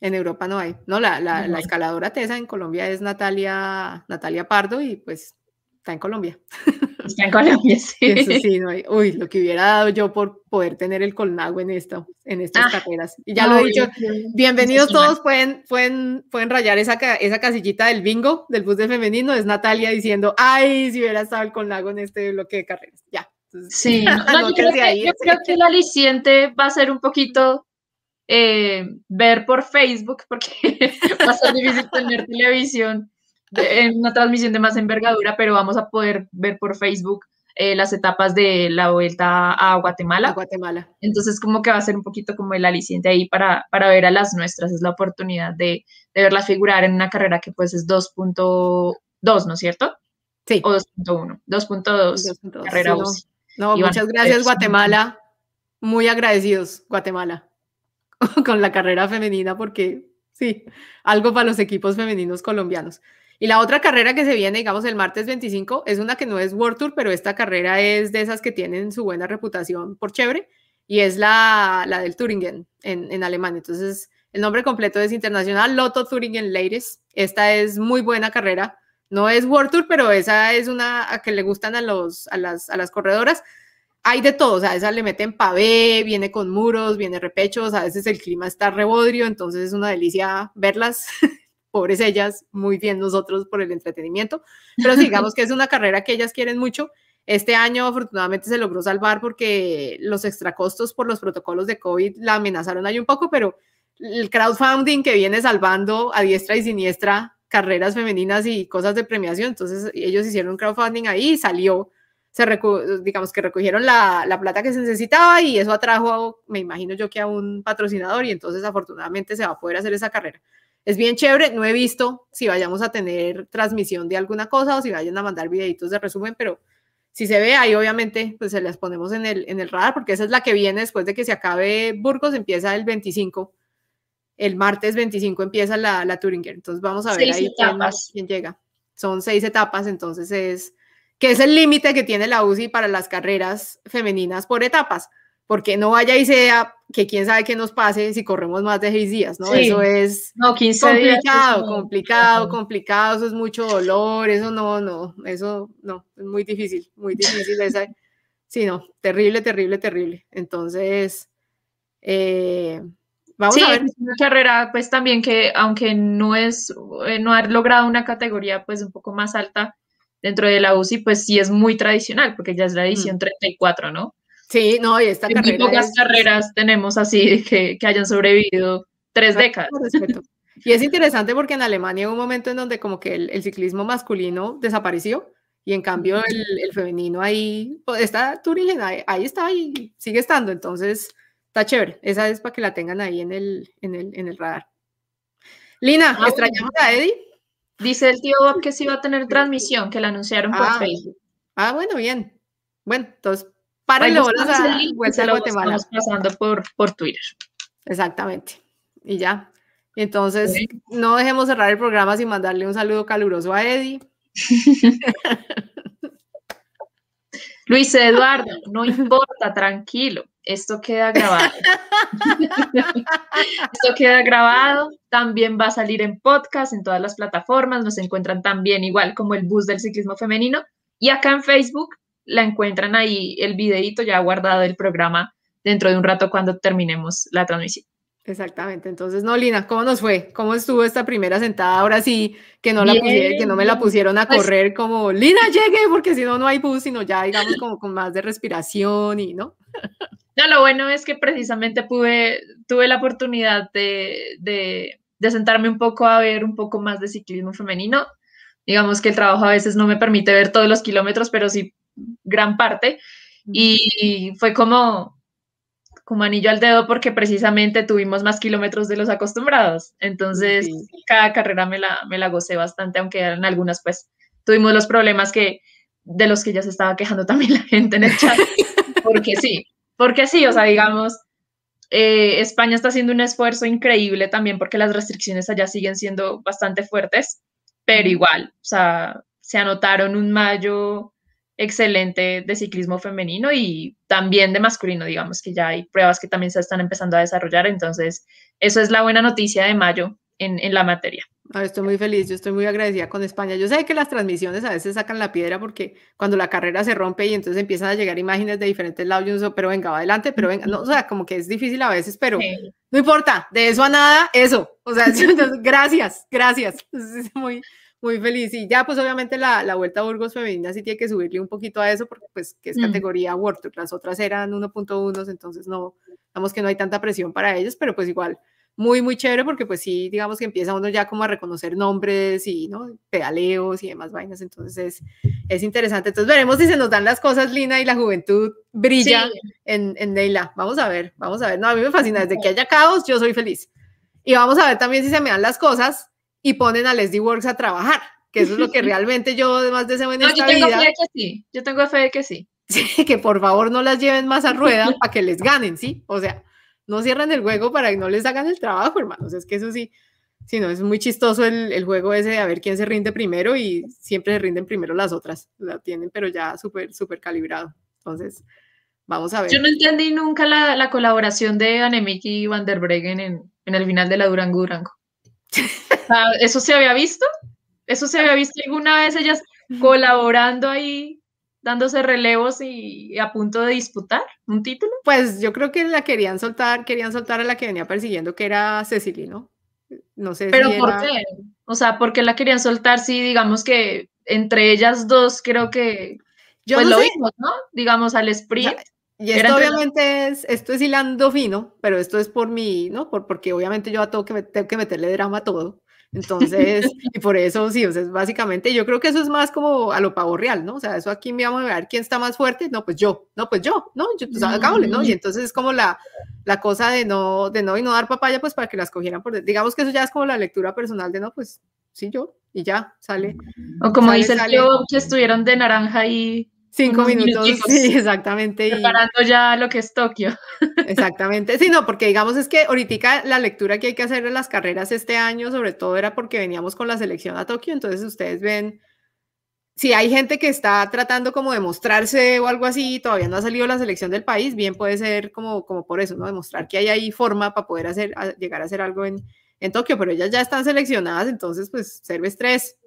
En Europa no hay. No, la, la, la escaladora tesa en Colombia es Natalia, Natalia Pardo y pues está en Colombia. Está en Colombia, sí. sí, no hay. Uy, lo que hubiera dado yo por poder tener el colnago en, esto, en estas ah, carreras. Y ya lo he dicho, bienvenidos todos, pueden, pueden, pueden rayar esa, esa casillita del bingo del bus de femenino, es Natalia diciendo, ay, si hubiera estado el colnago en este bloque de carreras. Ya. sí, yo, creo que, yo creo que el aliciente va a ser un poquito eh, ver por Facebook, porque va a ser difícil tener televisión en una transmisión de más envergadura, pero vamos a poder ver por Facebook eh, las etapas de la vuelta a Guatemala. Guatemala. Entonces, como que va a ser un poquito como el aliciente ahí para, para ver a las nuestras. Es la oportunidad de, de verlas figurar en una carrera que pues es 2.2, ¿no es cierto? Sí. O 2.1. 2.2. Carrera No, muchas gracias, Guatemala. Muy agradecidos, Guatemala. con la carrera femenina porque sí, algo para los equipos femeninos colombianos. Y la otra carrera que se viene, digamos, el martes 25, es una que no es World Tour, pero esta carrera es de esas que tienen su buena reputación por chévere, y es la, la del Turingen en, en Alemania. Entonces, el nombre completo es Internacional Lotto Turingen Ladies. Esta es muy buena carrera. No es World Tour, pero esa es una a que le gustan a, los, a, las, a las corredoras hay de todo, o sea, esa le meten pavé, viene con muros, viene repechos, a veces el clima está rebodrio, entonces es una delicia verlas, pobres ellas, muy bien nosotros por el entretenimiento, pero digamos que es una carrera que ellas quieren mucho. Este año afortunadamente se logró salvar porque los extracostos por los protocolos de COVID la amenazaron ahí un poco, pero el crowdfunding que viene salvando a diestra y siniestra carreras femeninas y cosas de premiación, entonces ellos hicieron un crowdfunding ahí y salió se digamos que recogieron la, la, plata que se necesitaba y eso atrajo, me imagino yo que a un patrocinador y entonces afortunadamente se va a poder hacer esa carrera. Es bien chévere, no he visto si vayamos a tener transmisión de alguna cosa o si vayan a mandar videitos de resumen, pero si se ve ahí obviamente pues se las ponemos en el, en el radar porque esa es la que viene después de que se acabe Burgos, empieza el 25, el martes 25 empieza la, la Turinger, entonces vamos a ver ahí quién, quién llega. Son seis etapas, entonces es que es el límite que tiene la UCI para las carreras femeninas por etapas, porque no vaya y sea que quién sabe qué nos pase si corremos más de seis días, ¿no? Eso es no, 15 complicado, complicado, complicado, eso es mucho dolor, eso no, no, eso no, es muy difícil, muy difícil esa, sí, no, terrible, terrible, terrible. Entonces, eh, Vamos a ver. Es una carrera, pues también que, aunque no es, eh, no ha logrado una categoría, pues un poco más alta, dentro de la UCI, pues sí es muy tradicional, porque ya es la edición 34, ¿no? Sí, no, y esta en carrera. Muy pocas carreras tenemos así que, que hayan sobrevivido tres décadas. Y es interesante porque en Alemania hubo un momento en donde como que el, ciclismo masculino desapareció y en cambio el, el femenino ahí, pues, está Turingen, ahí, ahí, está y sigue estando, entonces está chévere. Esa es para que la tengan ahí en el, en el, en el radar. Lina, ah, ¿extrañamos a Eddie? Dice el tío Bob que sí va a tener transmisión, que la anunciaron por ah, Facebook. Ah, bueno, bien. Bueno, entonces, párenle bolas a Vuelta a Guatemala. Estamos pasando por, por Twitter. Exactamente. Y ya. Entonces, no dejemos cerrar el programa sin mandarle un saludo caluroso a Eddie. Luis Eduardo, no importa, tranquilo. Esto queda grabado. Esto queda grabado. También va a salir en podcast, en todas las plataformas. Nos encuentran también igual como el bus del ciclismo femenino. Y acá en Facebook la encuentran ahí el videito ya guardado del programa dentro de un rato cuando terminemos la transmisión. Exactamente. Entonces, no, Lina, ¿cómo nos fue? ¿Cómo estuvo esta primera sentada? Ahora sí, que no, la que no me la pusieron a pues correr como, Lina, llegue, porque si no, no hay bus, sino ya, digamos, como con más de respiración y, ¿no? No, lo bueno es que precisamente pude, tuve la oportunidad de, de, de sentarme un poco a ver un poco más de ciclismo femenino. Digamos que el trabajo a veces no me permite ver todos los kilómetros, pero sí gran parte. Y fue como, como anillo al dedo porque precisamente tuvimos más kilómetros de los acostumbrados. Entonces, cada carrera me la, me la gocé bastante, aunque en algunas pues tuvimos los problemas que de los que ya se estaba quejando también la gente en el chat. Porque sí, porque sí, o sea, digamos, eh, España está haciendo un esfuerzo increíble también porque las restricciones allá siguen siendo bastante fuertes, pero igual, o sea, se anotaron un mayo excelente de ciclismo femenino y también de masculino, digamos que ya hay pruebas que también se están empezando a desarrollar, entonces eso es la buena noticia de mayo en, en la materia. Estoy muy feliz, yo estoy muy agradecida con España. Yo sé que las transmisiones a veces sacan la piedra porque cuando la carrera se rompe y entonces empiezan a llegar imágenes de diferentes lados, yo pero venga, va adelante, pero venga, no, o sea, como que es difícil a veces, pero no importa, de eso a nada, eso. O sea, gracias, gracias. Es muy, muy feliz. Y ya, pues obviamente la, la, Vuelta a Burgos femenina sí tiene que subirle un poquito a eso, porque pues que es mm. categoría World Tour. Las otras eran 1.1, entonces no, digamos que no hay tanta presión para ellos, pero pues igual muy, muy chévere porque pues sí, digamos que empieza uno ya como a reconocer nombres y, ¿no? Pedaleos y demás vainas, entonces es, es interesante. Entonces veremos si se nos dan las cosas, Lina, y la juventud brilla en, en Neila. Vamos a ver, vamos a ver. No, a mí me fascina, desde que haya caos, yo soy feliz. Y vamos a ver también si se me dan las cosas y ponen a Leslie Works a trabajar, que eso es lo que realmente yo además deseo en no, esta yo tengo vida. Fe de que sí, yo tengo fe de que sí. Sí, que por favor no las lleven más a rueda para que les ganen, ¿sí? O sea, no cierren el juego para que no les hagan el trabajo, hermanos. Es que eso sí, sí, no, es muy chistoso el, el juego ese de a ver quién se rinde primero y siempre se rinden primero las otras. La tienen, pero ya súper, súper calibrado. Entonces, vamos a ver. Yo no entendí nunca la, la colaboración de Annemiek y Van der Breggen en, en el final de la Durango Durango. ¿Eso se había visto? ¿Eso se había visto alguna vez ellas colaborando ahí, dándose relevos y, a punto de disputar un título? Pues yo creo que la querían soltar, querían soltar a la que venía persiguiendo, que era Cecily, ¿no? No sé. ¿Pero por qué? O sea, ¿por qué la querían soltar si digamos que entre ellas dos creo que yo pues lo vimos, ¿no? Digamos al sprint. Y esto obviamente es, esto es hilando fino, pero esto es por mí, ¿no? Por, porque obviamente yo tengo que, tengo que meterle drama a todo. Entonces, y por eso sí, o sea, básicamente yo creo que eso es más como a lo pavo real, ¿no? O sea, eso aquí me vamos a ver quién está más fuerte, no, pues yo, no, pues yo, ¿no? Yo, pues hagámosle, ¿no? Y entonces es como la, la cosa de no, de no y no dar papaya, pues para que las cogieran por, digamos que eso ya es como la lectura personal de no, pues sí, yo, y ya, sale. O como dice el que estuvieron de naranja y Cinco minutos, sí, exactamente. Preparando ya lo que es Tokio. Exactamente, sí, no, porque digamos es que ahorita la lectura que hay que hacer de las carreras este año, sobre todo era porque veníamos con la selección a Tokio, entonces ustedes ven, si hay gente que está tratando como de mostrarse o algo así, todavía no ha salido la selección del país, bien puede ser como, como por eso, ¿no? Demostrar que hay ahí forma para poder hacer, llegar a hacer algo en, en Tokio, pero ellas ya están seleccionadas, entonces pues serve estrés.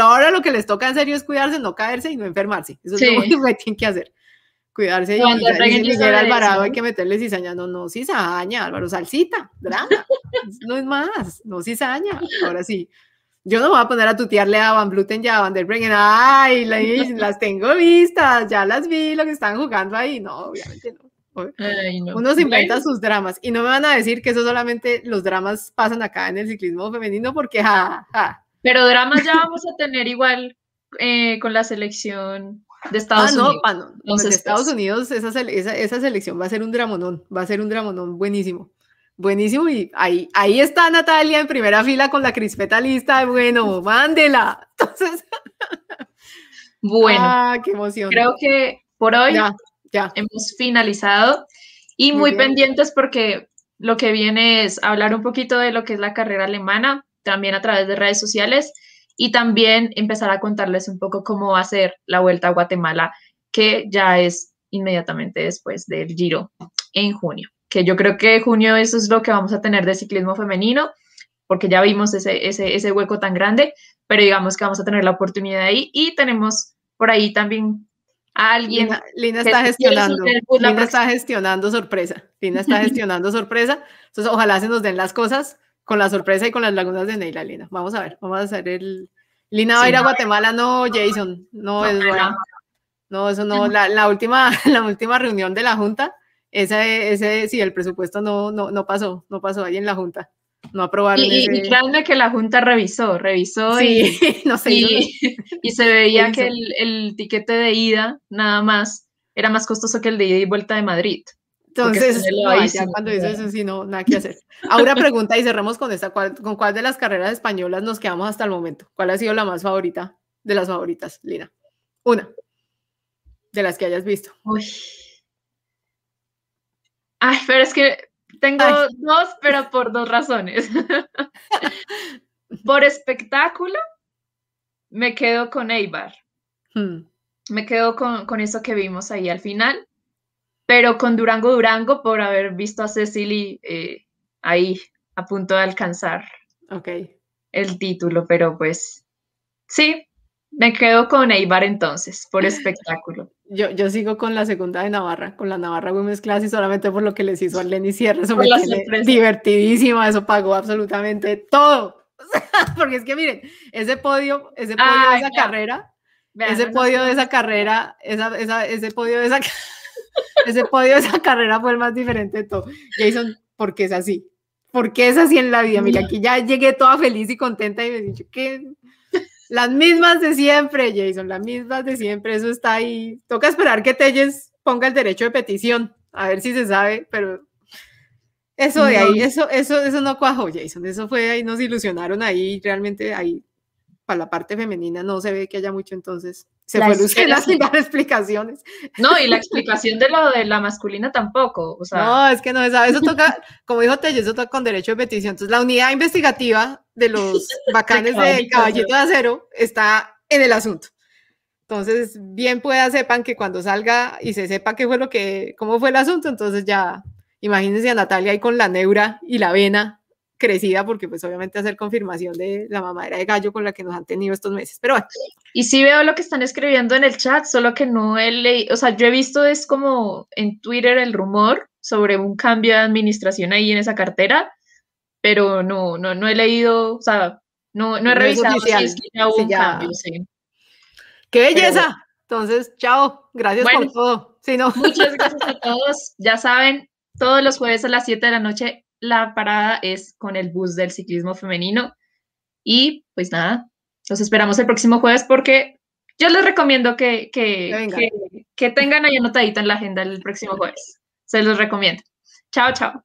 Ahora lo que les toca en serio es cuidarse, no caerse y no enfermarse. Eso es lo único que tienen que hacer. Cuidarse y, y Miguel Alvarado hay que meterle cizaña. No, no cizaña, Álvaro, salsita, drama. no es más, no cizaña. Ahora sí. Yo no voy a poner a tutearle a Van Bluten y a Van der Breggen. Ay, las tengo vistas, ya las vi, lo que están jugando ahí. No, obviamente no. Uno se inventa sus dramas y no me van a decir que eso solamente los dramas pasan acá en el ciclismo femenino porque ja, ja. Pero dramas ya vamos a tener igual eh, con la selección de Estados ah, Unidos. No, no, de Estados Unidos esa, esa, esa, selección va a ser un dramonón, va a ser un dramonón buenísimo. Buenísimo y ahí, ahí está Natalia en primera fila con la crispeta lista, bueno, mándela. Entonces, bueno, ah, qué emoción. Creo que por hoy ya. Hemos finalizado. Y muy, pendientes porque lo que viene es hablar un poquito de lo que es la carrera alemana, también a través de redes sociales y también empezar a contarles un poco cómo va a ser la vuelta a Guatemala, que ya es inmediatamente después del Giro en junio. Que yo creo que junio eso es lo que vamos a tener de ciclismo femenino, porque ya vimos ese, ese, ese hueco tan grande, pero digamos que vamos a tener la oportunidad ahí y tenemos por ahí también alguien. Lina, está gestionando. Lina está gestionando sorpresa. Lina está gestionando sorpresa. Entonces, ojalá se nos den las cosas con la sorpresa y con las lagunas de Neila, Lina. Vamos a ver, vamos a hacer el. Lina va a ir a Guatemala, no, Jason. No, es bueno. No, eso no. La, la, última, la última reunión de la Junta, ese, ese, sí, el presupuesto no, no, no pasó, no pasó ahí en la Junta no aprobaron. Y, ese... y que la Junta revisó, revisó y, no sé, y, se veía que el, el, tiquete de ida nada más era más costoso que el de ida y vuelta de Madrid. Entonces, ya cuando dice eso, sí, no, nada que hacer. Ahora pregunta y cerremos con esta, ¿con cuál de las carreras españolas nos quedamos hasta el momento? ¿Cuál ha sido la más favorita de las favoritas, Lina? Una, de las que hayas visto. Uy. Ay, pero es que tengo dos, pero por dos razones. por espectáculo, me quedo con Eibar. Hmm. me quedo con, con eso que vimos ahí al final, pero con Durango Durango por haber visto a Cecily eh, ahí a punto de alcanzar okay. el título, pero pues sí, me quedo con Eibar entonces, por espectáculo. Yo, yo sigo con la segunda de Navarra, con la Navarra Women's Class y solamente por lo que les hizo a Lenny Sierra, eso me tiene divertidísima, eso pagó absolutamente todo. Porque es que miren, ese podio, ese podio de esa carrera, ese podio de esa carrera, esa, esa, ese podio de esa ese podio de esa carrera fue el más diferente de todo. Jason, ¿por qué es así? ¿Por qué es así en la vida? Mira, aquí ya llegué toda feliz y contenta y me dicho que las mismas de siempre, Jason, las mismas de siempre, eso está ahí. Toca esperar que Telles ponga el derecho de petición, a ver si se sabe, pero eso de ahí, eso, eso, eso no cuajó, Jason, eso fue ahí, nos ilusionaron ahí, realmente ahí, para la parte femenina no se ve que haya mucho, entonces se fue Lucena sin dar explicaciones. No, y la explicación de lo de la masculina tampoco, o sea. No, es que no, eso toca, como dijo Telles, eso toca con derecho de petición, entonces la unidad investigativa de los bacanes de Caballito de Acero está en el asunto. Entonces, bien pueda sepan que cuando salga y se sepa qué fue lo que, cómo fue el asunto, entonces ya, imagínense a Natalia ahí con la neura y la vena crecida, porque pues obviamente hacer confirmación de la mamadera de gallo con la que nos han tenido estos meses. Pero bueno. Y sí veo lo que están escribiendo en el chat, solo que no he leído, o sea, yo he visto es como en Twitter el rumor sobre un cambio de administración ahí en esa cartera, pero no, no, no he leído, o sea, no, no he revisado si es que ya hubo un cambio, sí. ¡Qué belleza! Entonces, chao, gracias por todo. no. Muchas gracias a todos. Ya saben, todos los jueves a las 7 de la noche la parada es con el bus del ciclismo femenino. Y pues nada, los esperamos el próximo jueves porque yo les recomiendo que, que, que, que tengan ahí anotadito en la agenda el próximo jueves. Se los recomiendo. Chao, chao.